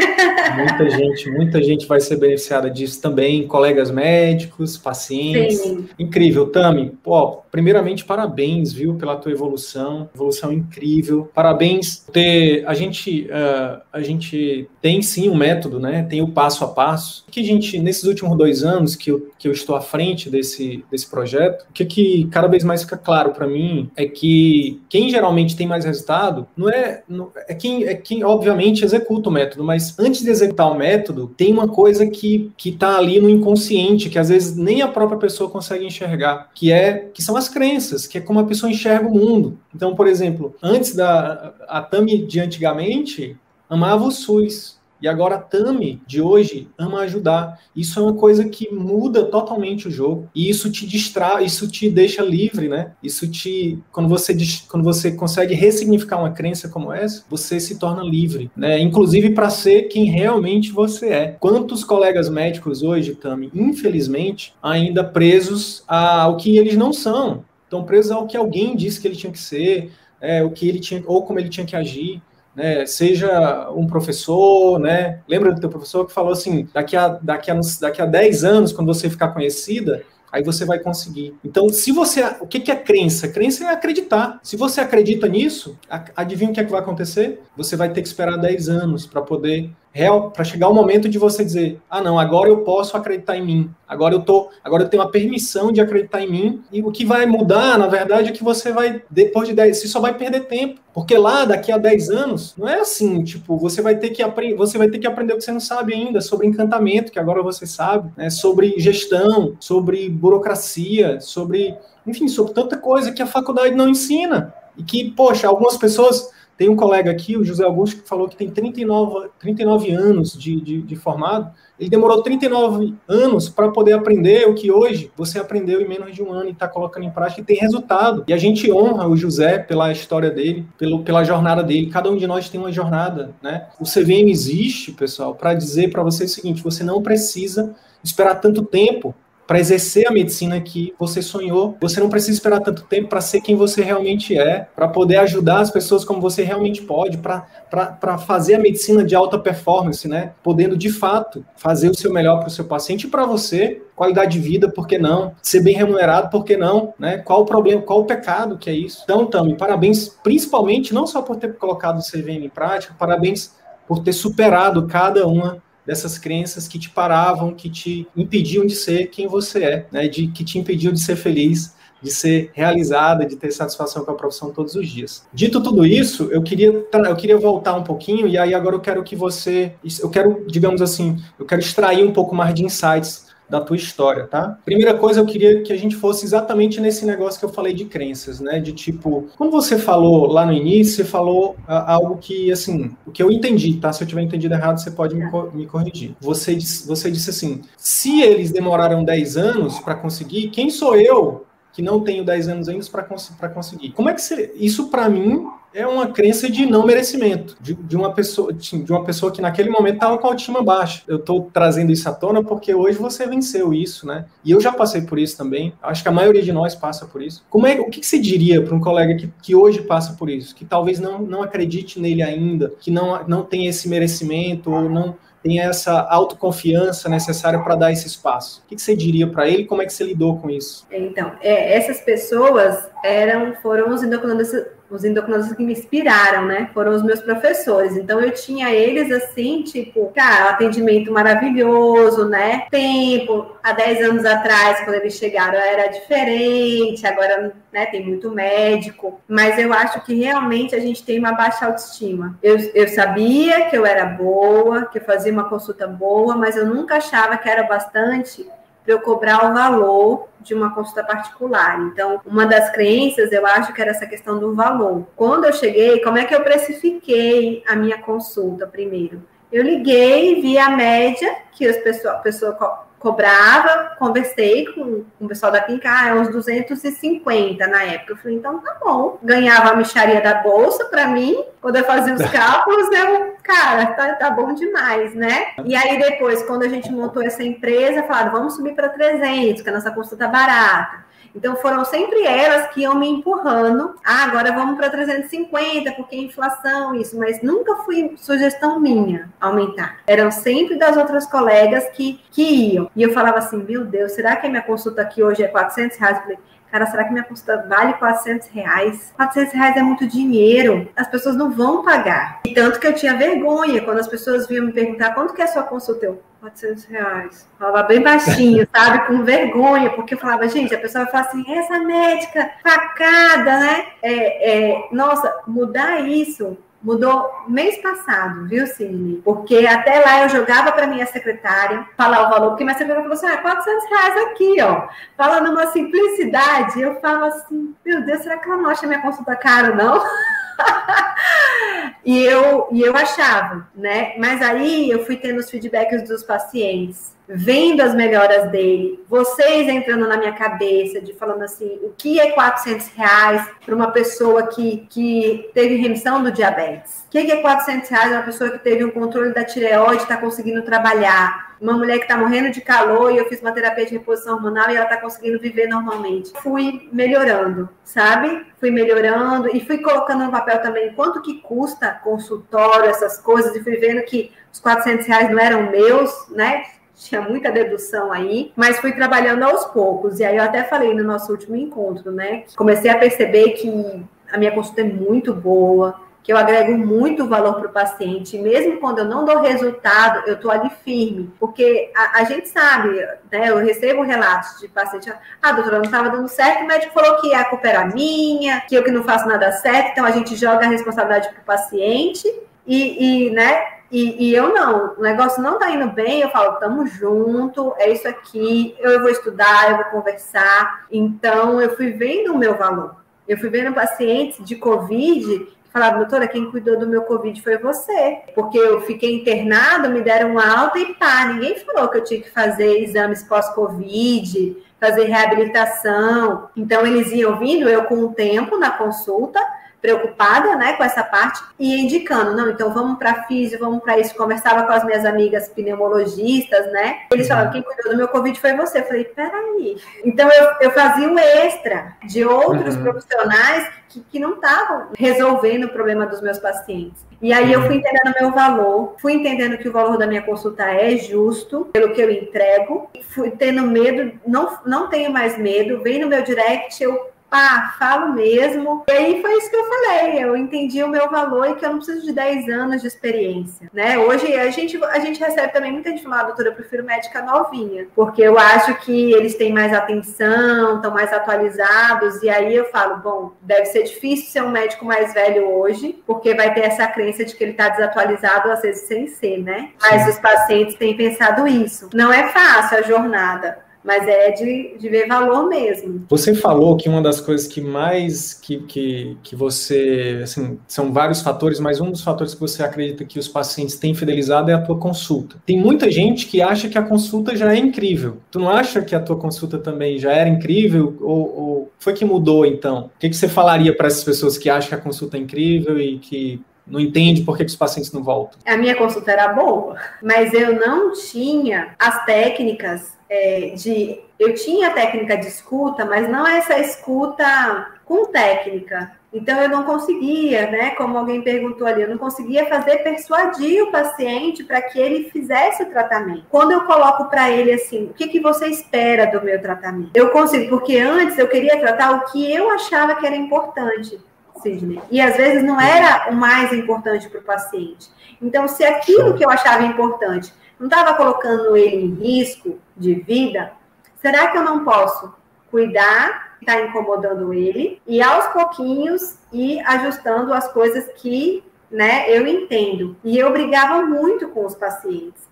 Muita gente, muita gente vai ser beneficiada disso também, colegas médicos, pacientes pacientes. Sim. Incrível, Tami. Pô, primeiramente, parabéns, viu, pela tua evolução. Evolução incrível. Parabéns ter. A gente, uh, a gente tem sim um método, né? Tem o passo a passo. Que a gente, nesses últimos dois anos que eu, que eu estou à frente desse, desse projeto, o que, que cada vez mais fica claro para mim é que quem geralmente tem mais resultado não é, não, é quem, é quem obviamente executa o método, mas antes de executar o método, tem uma coisa que que está ali no inconsciente, que às vezes nem a própria pessoa consegue enxergar, que é que são as crenças, que é como a pessoa enxerga o mundo. Então, por exemplo, antes da a Tami de antigamente amava o SUS, e agora a Tami de hoje ama ajudar. Isso é uma coisa que muda totalmente o jogo. E isso te distrai, isso te deixa livre, né? Isso te. Quando você, quando você consegue ressignificar uma crença como essa, você se torna livre, né? Inclusive para ser quem realmente você é. Quantos colegas médicos hoje, Tami, infelizmente, ainda presos ao que eles não são? Estão presos ao que alguém disse que ele tinha que ser, é, o que ele tinha, ou como ele tinha que agir né, seja um professor, né, lembra do teu professor que falou assim, daqui a, daqui, a, daqui a 10 anos, quando você ficar conhecida, aí você vai conseguir. Então, se você, o que é crença? Crença é acreditar. Se você acredita nisso, adivinha o que é que vai acontecer? Você vai ter que esperar 10 anos para poder real para chegar o momento de você dizer: "Ah, não, agora eu posso acreditar em mim. Agora eu tô, agora eu tenho a permissão de acreditar em mim". E o que vai mudar, na verdade, é que você vai depois de 10, você só vai perder tempo, porque lá daqui a 10 anos não é assim, tipo, você vai ter que aprender, você vai ter que aprender o que você não sabe ainda sobre encantamento, que agora você sabe, né, sobre gestão, sobre burocracia, sobre, enfim, sobre tanta coisa que a faculdade não ensina. E que, poxa, algumas pessoas tem um colega aqui, o José Augusto, que falou que tem 39, 39 anos de, de, de formado. Ele demorou 39 anos para poder aprender o que hoje você aprendeu em menos de um ano e está colocando em prática e tem resultado. E a gente honra o José pela história dele, pelo, pela jornada dele. Cada um de nós tem uma jornada, né? O CVM existe, pessoal, para dizer para você o seguinte: você não precisa esperar tanto tempo para exercer a medicina que você sonhou. Você não precisa esperar tanto tempo para ser quem você realmente é, para poder ajudar as pessoas como você realmente pode, para fazer a medicina de alta performance, né? Podendo de fato fazer o seu melhor para o seu paciente e para você, qualidade de vida, por que não? Ser bem remunerado, por que não? Né? Qual o problema, qual o pecado que é isso? Então, Tami, parabéns, principalmente não só por ter colocado o CVM em prática, parabéns por ter superado cada uma dessas crenças que te paravam, que te impediam de ser quem você é, né? De que te impediam de ser feliz, de ser realizada, de ter satisfação com a profissão todos os dias. Dito tudo isso, eu queria eu queria voltar um pouquinho e aí agora eu quero que você, eu quero, digamos assim, eu quero extrair um pouco mais de insights da tua história, tá? Primeira coisa, eu queria que a gente fosse exatamente nesse negócio que eu falei de crenças, né? De tipo, quando você falou lá no início, você falou uh, algo que, assim, o que eu entendi, tá? Se eu tiver entendido errado, você pode me, co me corrigir. Você, você disse assim: se eles demoraram 10 anos para conseguir, quem sou eu que não tenho 10 anos ainda para cons conseguir? Como é que você. Isso, para mim, é uma crença de não merecimento, de, de uma pessoa de uma pessoa que naquele momento estava com a autoestima baixa. Eu estou trazendo isso à tona porque hoje você venceu isso, né? E eu já passei por isso também. Acho que a maioria de nós passa por isso. Como é, o que, que você diria para um colega que, que hoje passa por isso, que talvez não, não acredite nele ainda, que não, não tem esse merecimento ou não tem essa autoconfiança necessária para dar esse espaço. O que, você diria para ele? Como é que você lidou com isso? Então, é, essas pessoas eram foram os endocrinologistas os endocrinologistas que me inspiraram, né? Foram os meus professores. Então eu tinha eles assim, tipo, cara, atendimento maravilhoso, né? Tempo, há 10 anos atrás, quando eles chegaram, era diferente, agora né, tem muito médico, mas eu acho que realmente a gente tem uma baixa autoestima. Eu, eu sabia que eu era boa, que eu fazia uma consulta boa, mas eu nunca achava que era bastante para eu cobrar o valor de uma consulta particular. Então, uma das crenças, eu acho que era essa questão do valor. Quando eu cheguei, como é que eu precifiquei a minha consulta primeiro? Eu liguei, vi a média que as pessoas, a pessoa cobrava, conversei com, com o pessoal da clínica, ah, é uns 250 na época. Eu falei, então tá bom. Ganhava a micharia da bolsa para mim, quando eu fazia os <laughs> cálculos, eu, cara, tá, tá bom demais, né? E aí depois, quando a gente montou essa empresa, falaram, vamos subir para 300, que a nossa consulta tá barata. Então foram sempre elas que iam me empurrando. Ah, agora vamos para 350 porque inflação isso, mas nunca foi sugestão minha aumentar. Eram sempre das outras colegas que, que iam. E eu falava assim, meu Deus, será que a minha consulta aqui hoje é 400 reais? Eu falei, cara, será que minha consulta vale 400 reais? 400 reais é muito dinheiro, as pessoas não vão pagar. E tanto que eu tinha vergonha quando as pessoas vinham me perguntar quanto que é a sua consulta. Eu, 400 reais. Falava bem baixinho, <laughs> sabe? Com vergonha, porque eu falava, gente, a pessoa vai falar assim, essa médica facada, né? É, é, nossa, mudar isso mudou mês passado, viu, Cine? Porque até lá eu jogava para minha secretária falar o valor, porque minha secretária falou assim: ah, 400 reais aqui, ó. Fala numa simplicidade. Eu falo assim: meu Deus, será que ela não acha minha consulta cara, não? <laughs> e, eu, e eu achava, né? Mas aí eu fui tendo os feedbacks dos pacientes, vendo as melhoras dele, vocês entrando na minha cabeça, de falando assim, o que é 400 reais para uma pessoa que, que teve remissão do diabetes? O que é 400 reais para uma pessoa que teve um controle da tireoide está conseguindo trabalhar? uma mulher que está morrendo de calor e eu fiz uma terapia de reposição hormonal e ela está conseguindo viver normalmente. Fui melhorando, sabe? Fui melhorando e fui colocando no papel também quanto que custa consultório, essas coisas, e fui vendo que os 400 reais não eram meus, né? Tinha muita dedução aí, mas fui trabalhando aos poucos. E aí eu até falei no nosso último encontro, né? Comecei a perceber que a minha consulta é muito boa, que eu agrego muito valor para o paciente, mesmo quando eu não dou resultado, eu estou ali firme, porque a, a, gente sabe, né, eu recebo relatos de paciente, ah, doutora, não estava dando certo, o médico falou que a culpa era minha, que eu que não faço nada certo, então a gente joga a responsabilidade para o paciente, e, e né, e, e, eu não, o negócio não tá indo bem, eu falo, tamo junto, é isso aqui, eu vou estudar, eu vou conversar. Então, eu fui vendo o meu valor. Eu fui vendo pacientes de Covid falaram, doutora, quem cuidou do meu Covid foi você. Porque eu fiquei internado, me deram alta e pá, ninguém falou que eu tinha que fazer exames pós-Covid, fazer reabilitação. Então, eles iam vindo, eu com o tempo na consulta, preocupada, né, com essa parte e indicando, não, então vamos para físio, vamos para isso. Conversava com as minhas amigas pneumologistas, né? Eles falavam, quem cuidou do meu Covid foi você. Eu falei, peraí. Então eu, eu fazia o extra de outros uhum. profissionais que, que não estavam resolvendo o problema dos meus pacientes. E aí eu fui entendendo meu valor, fui entendendo que o valor da minha consulta é justo pelo que eu entrego, fui tendo medo, não, não tenho mais medo, vem no meu direct, eu pá, falo mesmo. E aí foi isso que eu falei, eu entendi o meu valor e que eu não preciso de 10 anos de experiência, né? Hoje a gente, a gente recebe também muita gente falando, ah, doutora, eu prefiro médica novinha, porque eu acho que eles têm mais atenção, estão mais atualizados, e aí eu falo, bom, deve ser difícil ser um médico mais velho hoje, porque vai ter essa crença de que ele está desatualizado, às vezes sem ser, né? Mas os pacientes têm pensado isso. Não é fácil a jornada, mas é de, de ver valor mesmo. Você falou que uma das coisas que mais que, que, que você, assim, são vários fatores, mas um dos fatores que você acredita que os pacientes têm fidelizado é a tua consulta. Tem muita gente que acha que a consulta já é incrível. Tu não acha que a tua consulta também já era incrível ou, ou foi que mudou então? O que, que você falaria para essas pessoas que acham que a consulta é incrível e que não entende por que, que os pacientes não voltam? A minha consulta era boa, mas eu não tinha as técnicas é, de. Eu tinha técnica de escuta, mas não essa escuta com técnica. Então eu não conseguia, né? Como alguém perguntou ali, eu não conseguia fazer persuadir o paciente para que ele fizesse o tratamento. Quando eu coloco para ele assim, o que, que você espera do meu tratamento? Eu consigo, porque antes eu queria tratar o que eu achava que era importante Sidney. E às vezes não era o mais importante para o paciente. Então, se aquilo que eu achava importante não estava colocando ele em risco de vida, será que eu não posso cuidar, está incomodando ele, e aos pouquinhos ir ajustando as coisas que né, eu entendo. E eu brigava muito com os pacientes.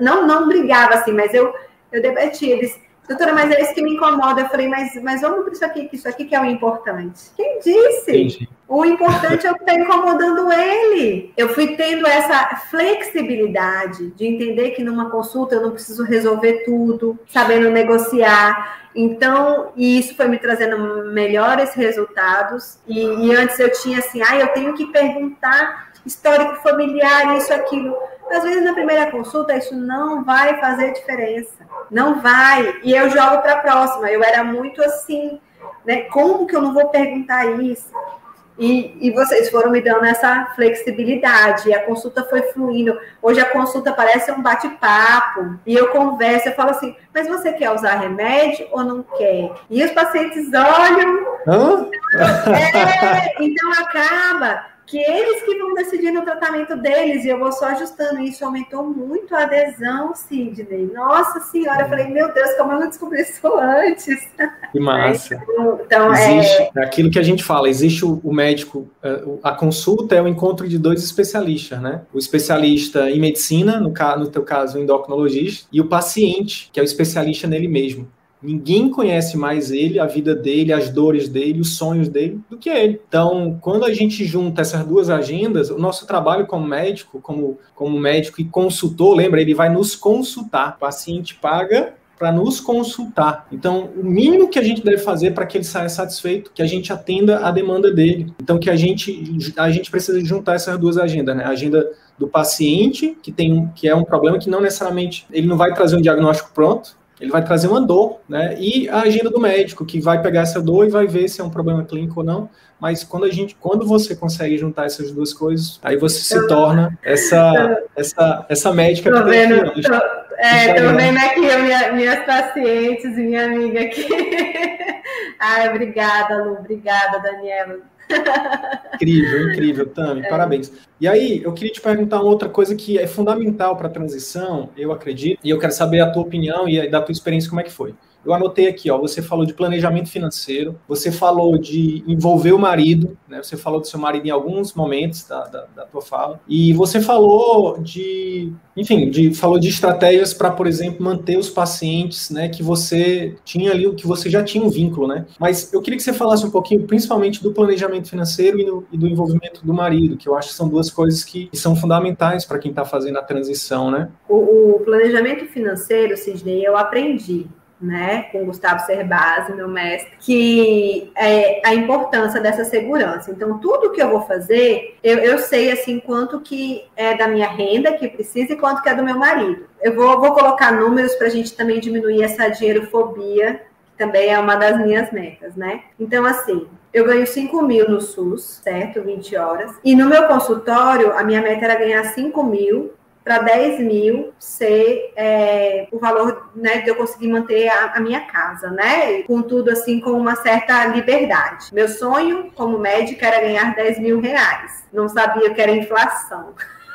Não, não brigava assim, mas eu, eu debatia. Eles, doutora, mas é isso que me incomoda. Eu falei, mas, mas vamos para isso aqui, que isso aqui que é o importante. Quem disse? Entendi. O importante é que está incomodando ele. Eu fui tendo essa flexibilidade de entender que numa consulta eu não preciso resolver tudo, sabendo negociar. Então, e isso foi me trazendo melhores resultados. E, e antes eu tinha assim, ah, eu tenho que perguntar histórico familiar, isso, aquilo. Às vezes, na primeira consulta, isso não vai fazer diferença. Não vai. E eu jogo para a próxima. Eu era muito assim, né? Como que eu não vou perguntar isso? E, e, vocês foram me dando essa flexibilidade, a consulta foi fluindo. Hoje a consulta parece um bate-papo, e eu converso, eu falo assim, mas você quer usar remédio ou não quer? E os pacientes olham. Hã? <laughs> É, então acaba que eles que vão decidir no tratamento deles, e eu vou só ajustando isso, aumentou muito a adesão, Sidney. Nossa senhora, eu falei, meu Deus, como eu não descobri isso antes? Que massa. então, existe, é... aquilo que a gente fala, existe o, o, médico, é, a consulta é o encontro de dois especialistas, né? O especialista em medicina, no, no teu caso, o endocrinologista, e o paciente, que é o especialista nele mesmo. Ninguém conhece mais ele, a vida dele, as dores dele, os sonhos dele, do que ele. Então, quando a gente junta essas duas agendas, o nosso trabalho como médico, como, como médico e consultor, lembra, ele vai nos consultar. O paciente paga para nos consultar. Então, o mínimo que a gente deve fazer para que ele saia satisfeito, que a gente atenda a demanda dele. Então, que a gente a gente precisa juntar essas duas agendas, né? A agenda do paciente, que tem um, que é um problema que não necessariamente ele não vai trazer um diagnóstico pronto, ele vai trazer uma dor, né? E a agenda do médico, que vai pegar essa dor e vai ver se é um problema clínico ou não. Mas quando a gente, quando você consegue juntar essas duas coisas, aí você se torna essa essa essa médica tô que vendo, tem tô, é, tô vendo aqui minha, minhas pacientes, minha amiga aqui. <laughs> Ai, obrigada, Lu, obrigada, Daniela incrível, incrível, Tami, é. parabéns. E aí, eu queria te perguntar uma outra coisa que é fundamental para a transição, eu acredito, e eu quero saber a tua opinião e da tua experiência, como é que foi. Eu anotei aqui, ó, você falou de planejamento financeiro, você falou de envolver o marido, né? Você falou do seu marido em alguns momentos da, da, da tua fala, e você falou de, enfim, de, falou de estratégias para, por exemplo, manter os pacientes, né? Que você tinha ali, que você já tinha um vínculo, né? Mas eu queria que você falasse um pouquinho, principalmente do planejamento financeiro e, no, e do envolvimento do marido, que eu acho que são duas coisas que, que são fundamentais para quem está fazendo a transição, né? O, o planejamento financeiro, Sidney, eu aprendi né, com Gustavo Cerbasi, meu mestre, que é a importância dessa segurança. Então, tudo que eu vou fazer, eu, eu sei, assim, quanto que é da minha renda que precisa e quanto que é do meu marido. Eu vou, vou colocar números para a gente também diminuir essa dinheirofobia, que também é uma das minhas metas, né? Então, assim, eu ganho 5 mil no SUS, certo? 20 horas. E no meu consultório, a minha meta era ganhar 5 mil para 10 mil ser é, o valor né, de eu conseguir manter a, a, minha casa, né? Contudo, assim, com uma certa liberdade. Meu sonho como médica era ganhar 10 mil reais. Não sabia que era inflação.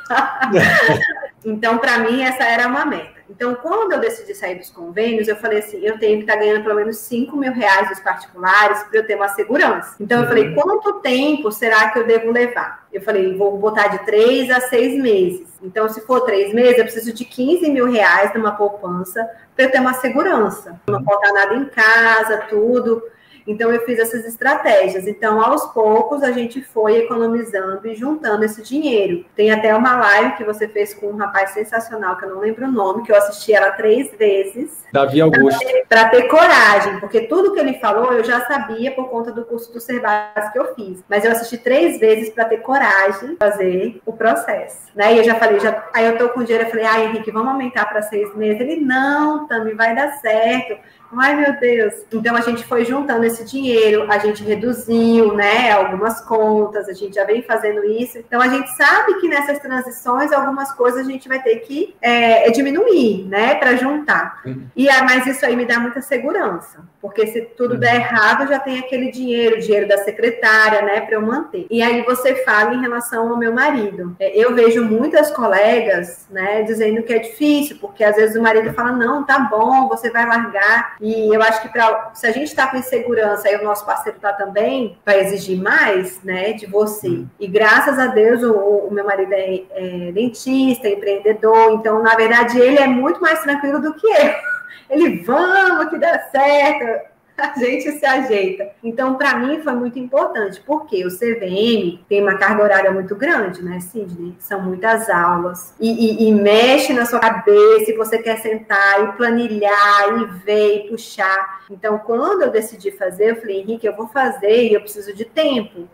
<laughs> <laughs> então, para mim, essa era uma meta. Então, quando eu decidi sair dos convênios, eu falei assim: eu tenho que estar tá ganhando pelo menos 5 mil reais dos particulares para eu ter uma segurança. Então, eu falei: uhum. quanto tempo será que eu devo levar? Eu falei: vou botar de 3 a 6 meses. Então, se for 3 meses, eu preciso de 15 mil reais numa poupança para eu ter uma segurança. Não faltar nada em casa, tudo. Então, eu fiz essas estratégias. Então, aos poucos, a gente foi economizando e juntando esse dinheiro. Tem até uma live que você fez com um rapaz sensacional, que eu não lembro o nome, que eu assisti ela três vezes. Davi Augusto. Para ter, ter, coragem, porque tudo que ele falou eu já sabia por conta do curso do Cerbasi que eu fiz. Mas eu assisti três vezes para ter coragem de fazer o processo. Né? E eu já falei, já, aí eu tô com dinheiro, eu falei, ah, Henrique, vamos aumentar para seis meses. Ele, não, também vai dar certo. Ai, meu Deus. Então a gente foi juntando esse dinheiro, a gente reduziu, né, algumas contas, a gente já vem fazendo isso. Então a gente sabe que nessas transições algumas coisas a gente vai ter que é, diminuir, né, para juntar. Uhum. E ah, mas isso aí me dá muita segurança, porque se tudo uhum. der errado, já tem aquele dinheiro, dinheiro da secretária, né, para eu manter. E aí você fala em relação ao meu marido. É, eu vejo muitas colegas, né, dizendo que é difícil, porque às vezes o marido fala não, tá bom, você vai largar. E eu acho que pra, se a gente está com insegurança e o nosso parceiro está também, vai exigir mais, né, de você. Uhum. E graças a Deus o, o meu marido é, é dentista, é empreendedor, então na verdade ele é muito mais tranquilo do que eu. <laughs> Ele, vamos que dá certo <laughs> a gente se ajeita. Então, para mim, foi muito importante, porque o CVM tem uma carga horária muito grande, né, Sidney? São muitas aulas. E, e, e mexe na sua cabeça, e você quer sentar e planilhar, e ver, e puxar. Então, quando eu decidi fazer, eu falei, Henrique, eu vou fazer e eu preciso de tempo.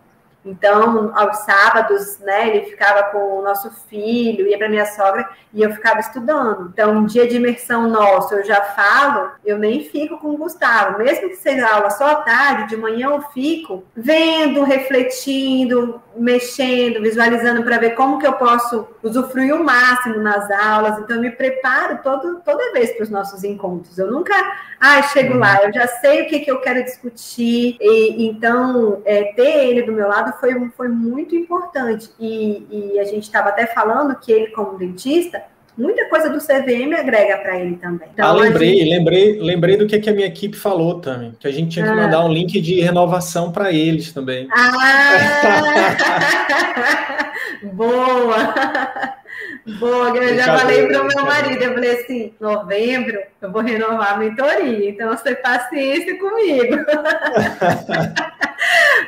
Então, aos sábados, né, ele ficava com o nosso filho, ia para minha sogra e eu ficava estudando. Então, um dia de imersão nosso, eu já falo, eu nem fico com o Gustavo. Mesmo que seja aula só à tarde, de manhã eu fico vendo, refletindo, mexendo, visualizando para ver como que eu posso usufruir o máximo nas aulas. Então, eu me preparo todo, toda vez para os nossos encontros. Eu nunca, ah, chego lá, eu já sei o que, que eu quero discutir. E, então, é, ter ele do meu lado foi, foi muito importante. E, e a gente estava até falando que ele, como dentista, muita coisa do CVM agrega para ele também. Então, ah, lembrei, gente... lembrei, lembrei do que, que a minha equipe falou também, que a gente tinha que ah. mandar um link de renovação para eles também. Ah! <laughs> Boa! Boa, eu já falei para o meu marido, eu falei assim, novembro eu vou renovar a mentoria, então você paciência comigo. <laughs>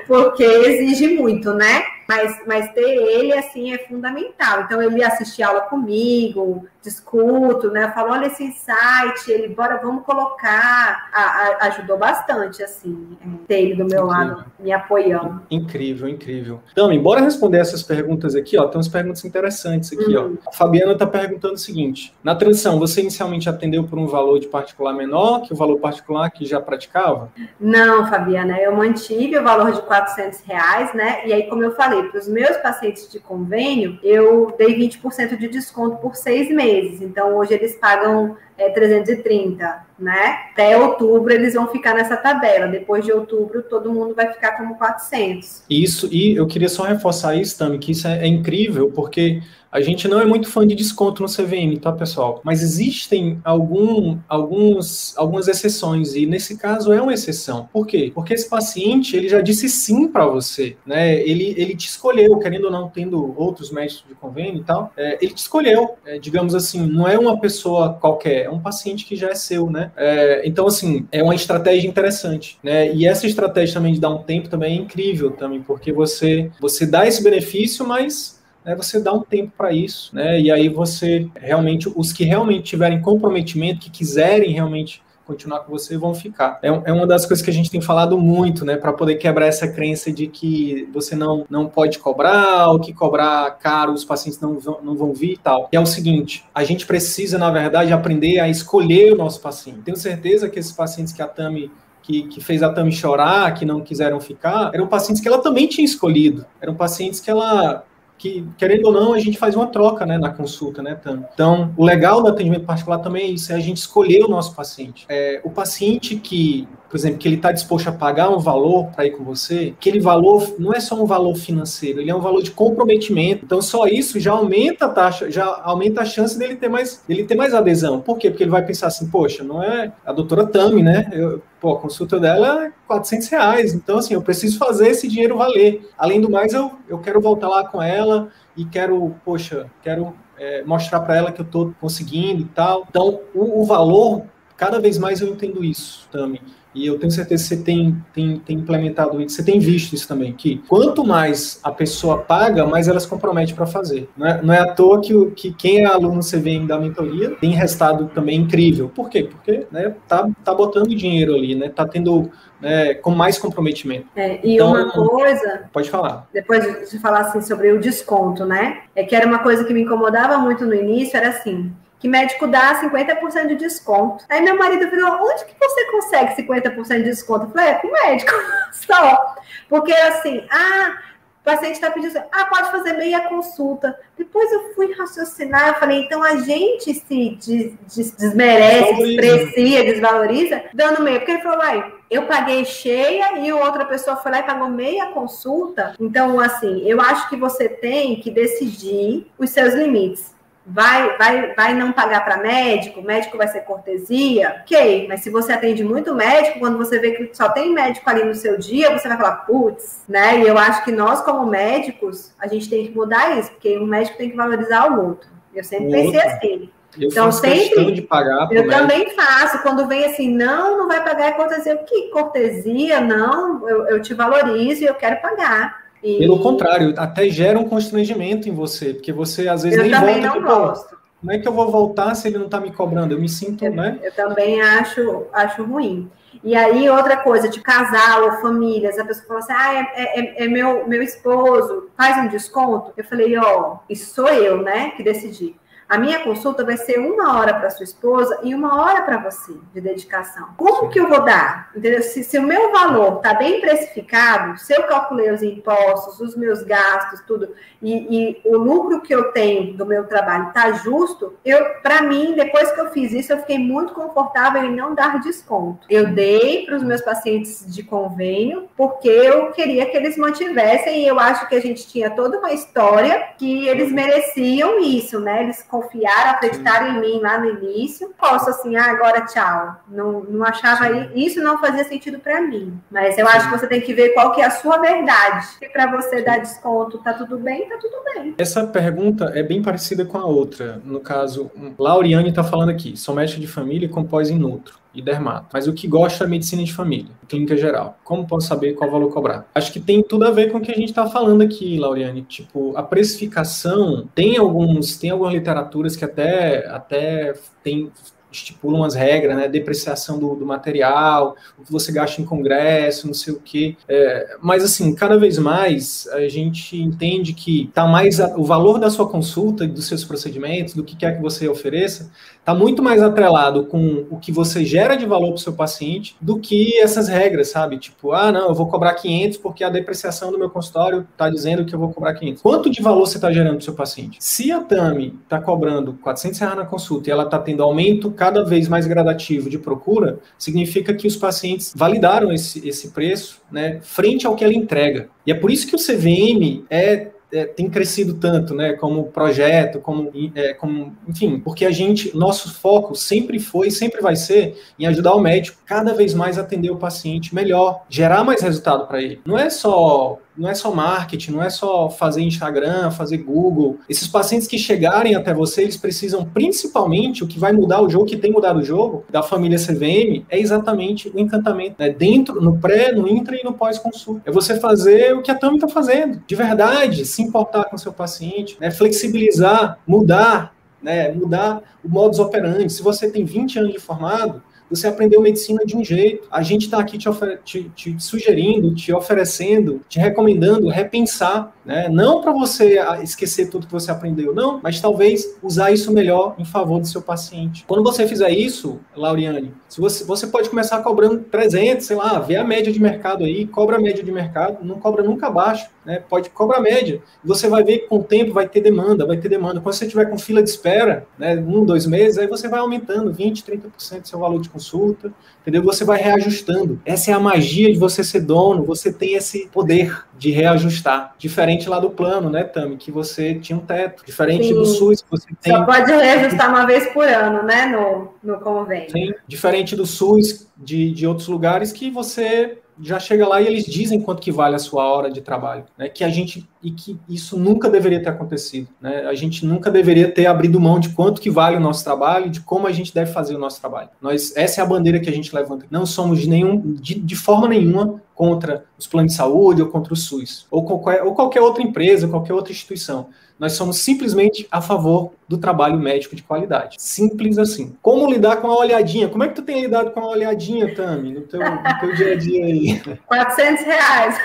Porque exige muito, né? Mas, mas ter ele, assim, é fundamental. Então, ele assistir aula comigo, discuto, né? Eu falo, olha esse insight, ele, bora, vamos colocar. A, a, ajudou bastante, assim, é, ter ele do meu incrível. lado, me apoiando. Incrível, incrível. Então, embora responder essas perguntas aqui, ó, tem umas perguntas interessantes aqui, uhum. ó. A Fabiana está perguntando o seguinte: na transição, você inicialmente atendeu por um valor de particular menor que o valor particular que já praticava? Não, Fabiana, eu mantive o valor de 400 reais, né? E aí, como eu falei, falei, para os meus pacientes de convênio, eu dei 20% de desconto por seis meses. Então, hoje eles pagam é, 330, né? Até outubro eles vão ficar nessa tabela. Depois de outubro, todo mundo vai ficar como 400. Isso, e eu queria só reforçar isso, Tami, que isso é, é incrível, porque a gente não é muito fã de desconto no CVM, tá, pessoal? Mas existem algum, alguns, algumas exceções, e nesse caso é uma exceção. Por quê? Porque esse paciente, ele já disse sim para você, né? Ele, ele te escolheu, querendo ou não, tendo outros médicos de convênio e tal, é, ele te escolheu, é, digamos assim, não é uma pessoa qualquer, é um paciente que já é seu, né? É, então, assim, é uma estratégia interessante, né? E essa estratégia também de dar um tempo também é incrível também, porque você, você dá esse benefício, mas né, você dá um tempo para isso, né? E aí você realmente, os que realmente tiverem comprometimento, que quiserem realmente continuar com você, vão ficar. É, é uma das coisas que a gente tem falado muito, né? Para poder quebrar essa crença de que você não, não pode cobrar, ou que cobrar caro, os pacientes não vão, não vão vir e tal. E é o seguinte: a gente precisa, na verdade, aprender a escolher o nosso paciente. Tenho certeza que esses pacientes que a Tami que, que, fez a Tami chorar, que não quiseram ficar, eram pacientes que ela também tinha escolhido. Eram pacientes que ela que, querendo ou não, a gente faz uma troca né, na consulta, né, Tam? Então, o legal do atendimento particular também é isso, é a gente escolher o nosso paciente. É, o paciente que por exemplo, que ele está disposto a pagar um valor para ir com você, aquele valor não é só um valor financeiro, ele é um valor de comprometimento. Então, só isso já aumenta a taxa, já aumenta a chance dele ter mais, dele ter mais adesão. Por quê? Porque ele vai pensar assim, poxa, não é a doutora Tami, né? Eu, pô, a consulta dela é 400 reais. Então, assim, eu preciso fazer esse dinheiro valer. Além do mais, eu, eu quero voltar lá com ela e quero, poxa, quero é, mostrar para ela que eu estou conseguindo e tal. Então, o, o valor, cada vez mais eu entendo isso, Tami. E eu tenho certeza que você tem, tem, tem implementado isso, você tem visto isso também, que quanto mais a pessoa paga, mais ela se compromete para fazer. Não é, não é à toa que, o, que quem é aluno CVM da mentoria tem resultado também incrível. Por quê? Porque né, tá, tá botando dinheiro ali, né? Tá tendo né, com mais comprometimento. É, e então, uma coisa. Pode falar. Depois de falar assim sobre o desconto, né? É que era uma coisa que me incomodava muito no início, era assim que médico dá 50% de desconto. Aí meu marido falou: onde que você consegue 50% de desconto? Eu falei: é com médico <laughs> só. Porque assim, ah, o paciente está pedindo ah, pode fazer meia consulta. Depois eu fui raciocinar, eu falei, então a gente se des, des, desmerece, desprecia, desvaloriza, dando meia. Porque ele falou, vai, eu paguei cheia e outra pessoa foi lá e pagou meia consulta. Então, assim, eu acho que você tem que decidir os seus limites vai, vai, vai não pagar para médico, médico vai ser cortesia, ok, mas se você atende muito médico, quando você vê que só tem médico ali no seu dia, você vai falar, putz, né? E eu acho que nós, como médicos, a gente tem que mudar isso, porque um médico tem que valorizar o outro. Eu sempre o pensei outro. assim. Eu então, sempre. De pagar eu também faço. Quando vem assim, não, não vai pagar é cortesia. Que cortesia? Não, eu, eu te valorizo e eu quero pagar. E... Pelo contrário, até gera um constrangimento em você, porque você às vezes eu nem também volta. Não gosto. Como é que eu vou voltar se ele não está me cobrando? Eu me sinto, eu, né? Eu também acho, acho ruim. E aí, outra coisa, de casal ou famílias, a pessoa fala assim: ah, é, é, é, meu, meu esposo, faz um desconto. Eu falei: ó, oh, isso sou eu, né, que decidi. A minha consulta vai ser uma hora para sua esposa e uma hora para você de dedicação. Como que eu vou dar? Entendeu? Se, se o meu valor está bem precificado, se eu calculei os impostos, os meus gastos, tudo, e, e o lucro que eu tenho do meu trabalho está justo, eu, para mim, depois que eu fiz isso, eu fiquei muito confortável em não dar desconto. Eu dei para os meus pacientes de convênio porque eu queria que eles mantivessem e eu acho que a gente tinha toda uma história que eles mereciam isso, né? Eles confiaram, acreditaram em mim lá no início. Posso assim, ah, agora tchau. Não, não achava isso não fazia sentido para mim. Mas eu acho que você tem que ver qual que é a sua verdade. Se para você dar desconto tá tudo bem, tá tudo bem. Essa pergunta é bem parecida com a outra. No caso, Lauriane está falando aqui, sou médico de família com pós em nutro e dermato. Mas o que gosta é medicina de família, clínica geral. Como posso saber qual valor cobrar? Acho que tem tudo a ver com o que a gente está falando aqui, Lauriane. Tipo, a precificação tem alguns, tem algumas literaturas que até, até tem estipulam as regras, né? Depreciação do, do, material, o que você gasta em congresso, não sei o quê. É, mas, assim, cada vez mais a gente entende que tá mais a, o valor da sua consulta, dos seus procedimentos, do que quer que você ofereça, está muito mais atrelado com o que você gera de valor para o seu paciente do que essas regras, sabe? Tipo, ah, não, eu vou cobrar 500 porque a depreciação do meu consultório está dizendo que eu vou cobrar 500. Quanto de valor você está gerando para o seu paciente? Se a TAMI está cobrando 400 reais na consulta e ela está tendo aumento cada vez mais gradativo de procura, significa que os pacientes validaram esse, esse preço né, frente ao que ela entrega. E é por isso que o CVM é é, tem crescido tanto, né, como projeto, como, é, como, enfim, porque a gente, nosso foco sempre foi, sempre vai ser em ajudar o médico cada vez mais a atender o paciente melhor, gerar mais resultado para ele. Não é só não é só marketing, não é só fazer Instagram, fazer Google. Esses pacientes que chegarem até você, eles precisam principalmente o que vai mudar o jogo, que tem mudado o jogo da família CVM, é exatamente o encantamento, né? Dentro, no pré, no intra e no pós-consulta. É você fazer o que a Tami está fazendo, de verdade, se importar com o seu paciente, né? flexibilizar, mudar, né? Mudar o modus operandi. Se você tem 20 anos de formado, você aprendeu medicina de um jeito. A gente está aqui te, te, te, sugerindo, te oferecendo, te recomendando repensar, né? Não para você esquecer tudo que você aprendeu, não, mas talvez usar isso melhor em favor do seu paciente. Quando você fizer isso, Lauriane, você, você pode começar cobrando 300, sei lá, vê a média de mercado aí, cobra a média de mercado, não cobra nunca abaixo, né? Pode cobrar média. Você vai ver que com o tempo vai ter demanda, vai ter demanda. Quando você tiver com fila de espera, né, um, dois meses, aí você vai aumentando 20, 30% do seu valor de consulta, entendeu? Você vai reajustando. Essa é a magia de você ser dono, você tem esse poder de reajustar. Diferente lá do plano, né, Tami, que você tinha um teto. Diferente Sim. do SUS, que você tem... Só pode reajustar uma vez por ano, né, no, no convênio. Sim, diferente do SUS, de, de outros lugares, que você já chega lá e eles dizem quanto que vale a sua hora de trabalho, né? Que a gente e que isso nunca deveria ter acontecido, né? A gente nunca deveria ter abrido mão de quanto que vale o nosso trabalho, de como a gente deve fazer o nosso trabalho. Nós essa é a bandeira que a gente levanta. Não somos de nenhum de, de forma nenhuma contra os planos de saúde ou contra o SUS ou qualquer, ou qualquer outra empresa, qualquer outra instituição. Nós somos simplesmente a favor do trabalho médico de qualidade. Simples assim. Como lidar com a olhadinha? Como é que tu tem lidado com a olhadinha, Tami, no teu, no teu dia a dia aí? <laughs> 400 reais.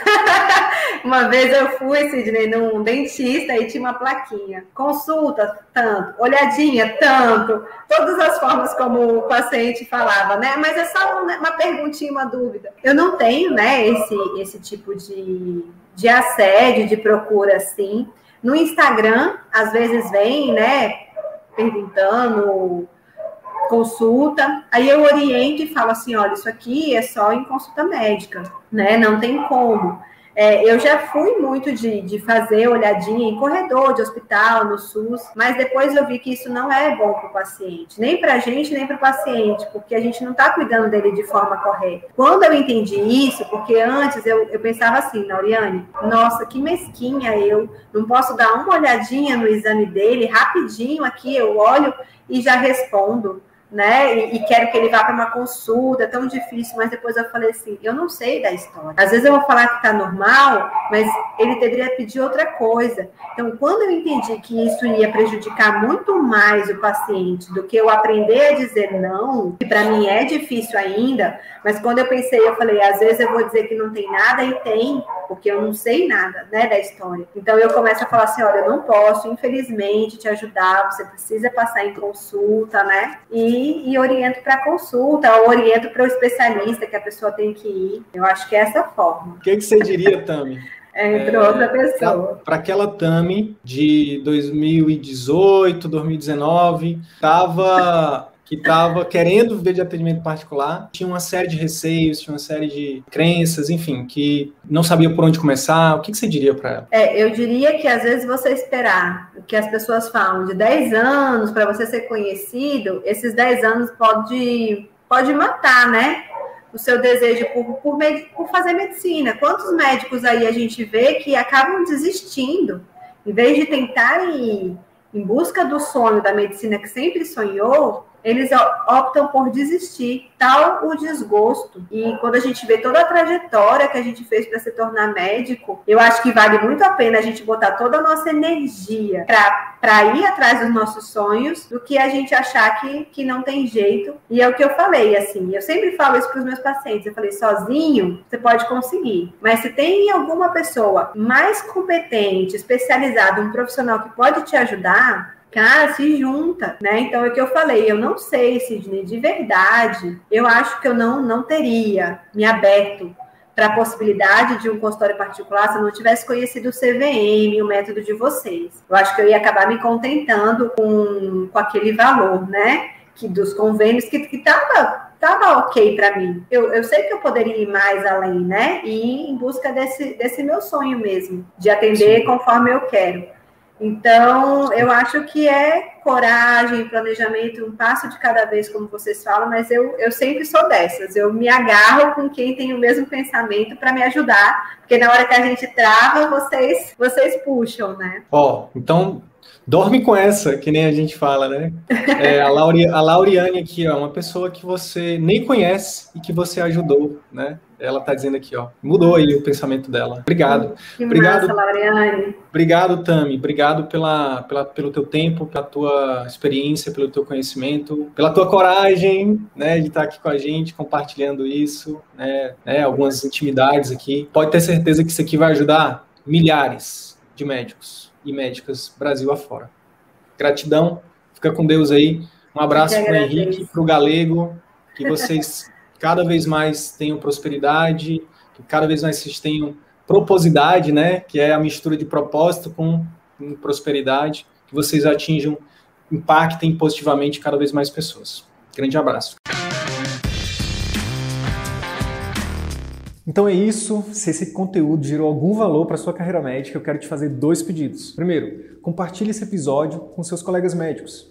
<laughs> uma vez eu fui, Sidney, num dentista e tinha uma plaquinha. Consulta, tanto. Olhadinha, tanto. Todas as formas como o paciente falava, né? Mas é só uma perguntinha, uma dúvida. Eu não tenho, né, esse, esse tipo de, de assédio, de procura assim. No Instagram, às vezes vem, né, perguntando consulta, aí eu oriento e falo assim, olha, isso aqui é só em consulta médica, né? Não tem como. É, eu já fui muito de, de fazer olhadinha em corredor de hospital, no SUS, mas depois eu vi que isso não é bom para o paciente, nem para a gente, nem para o paciente, porque a gente não está cuidando dele de forma correta. Quando eu entendi isso, porque antes eu, eu pensava assim, Nauriane, nossa, que mesquinha eu, não posso dar uma olhadinha no exame dele, rapidinho aqui, eu olho e já respondo né? E, e, quero que ele vá para uma consulta, tão difícil, mas depois eu falei assim, eu não sei da história. Às vezes eu vou falar que está normal, mas ele deveria pedir outra coisa. Então, quando eu entendi que isso ia prejudicar muito mais o paciente do que eu aprender a dizer não, que para mim é difícil ainda, mas quando eu pensei, eu falei, às vezes eu vou dizer que não tem nada e tem, porque eu não sei nada, né, da história. Então eu começo a falar assim, olha, eu não posso, infelizmente, te ajudar, você precisa passar em consulta, né? E e, oriento para consulta, ou oriento para o especialista que a pessoa tem que ir. Eu acho que é essa forma. O que, que você diria, Tami? É, entre é, outra pessoa. Para aquela Tami de 2018, 2019, estava que estava querendo viver de atendimento particular, tinha uma série de receios, tinha uma série de crenças, enfim, que não sabia por onde começar. O que, que você diria para ela? É, eu diria que às vezes você esperar o que as pessoas falam de 10 anos para você ser conhecido, esses 10 anos pode, pode matar, né? o seu desejo por, por, por, fazer medicina. Quantos médicos aí a gente vê que acabam desistindo, em vez de tentarem em busca do sonho da medicina que sempre sonhou, eles optam por desistir, tal o desgosto. E quando a gente vê toda a trajetória que a gente fez para se tornar médico, eu acho que vale muito a pena a gente botar toda a nossa energia para ir atrás dos nossos sonhos, do que a gente achar que, que não tem jeito. E é o que eu falei, assim, eu sempre falo isso para os meus pacientes. Eu falei, sozinho você pode conseguir, mas se tem alguma pessoa mais competente, especializada, um profissional que pode te ajudar, Cara, se junta, né? Então é o que eu falei, eu não sei, Sidney, de verdade, eu acho que eu não, não teria me aberto para a possibilidade de um consultório particular se eu não tivesse conhecido o CVM, o método de vocês. Eu acho que eu ia acabar me contentando com, com aquele valor, né? Que dos convênios que estava tava ok para mim. Eu, eu sei que eu poderia ir mais além, né? E ir em busca desse, desse meu sonho mesmo, de atender conforme eu quero. Então, eu acho que é coragem, planejamento, um passo de cada vez, como vocês falam, mas eu, eu sempre sou dessas. Eu me agarro com quem tem o mesmo pensamento para me ajudar, porque na hora que a gente trava, vocês, vocês puxam, né? Ó, oh, então dorme com essa, que nem a gente fala, né? É, a, Lauri, a Lauriane aqui, ó, uma pessoa que você nem conhece e que você ajudou, né? Ela está dizendo aqui, ó. Mudou aí o pensamento dela. Obrigado. Que obrigado, massa. Obrigado, Tami. Obrigado pela, pela, pelo teu tempo, pela tua experiência, pelo teu conhecimento, pela tua coragem, né, de estar aqui com a gente, compartilhando isso, né, né algumas intimidades aqui. Pode ter certeza que isso aqui vai ajudar milhares de médicos e médicas Brasil afora. Gratidão. Fica com Deus aí. Um abraço para o Henrique, para o Galego, que vocês cada vez mais tenham prosperidade, que cada vez mais vocês tenham proposidade, né? Que é a mistura de propósito com, prosperidade, que vocês atinjam, impactem positivamente cada vez mais pessoas. Grande abraço. Então é isso. Se esse conteúdo gerou algum valor para sua carreira médica, eu quero te fazer dois pedidos. Primeiro, compartilhe esse episódio com seus colegas médicos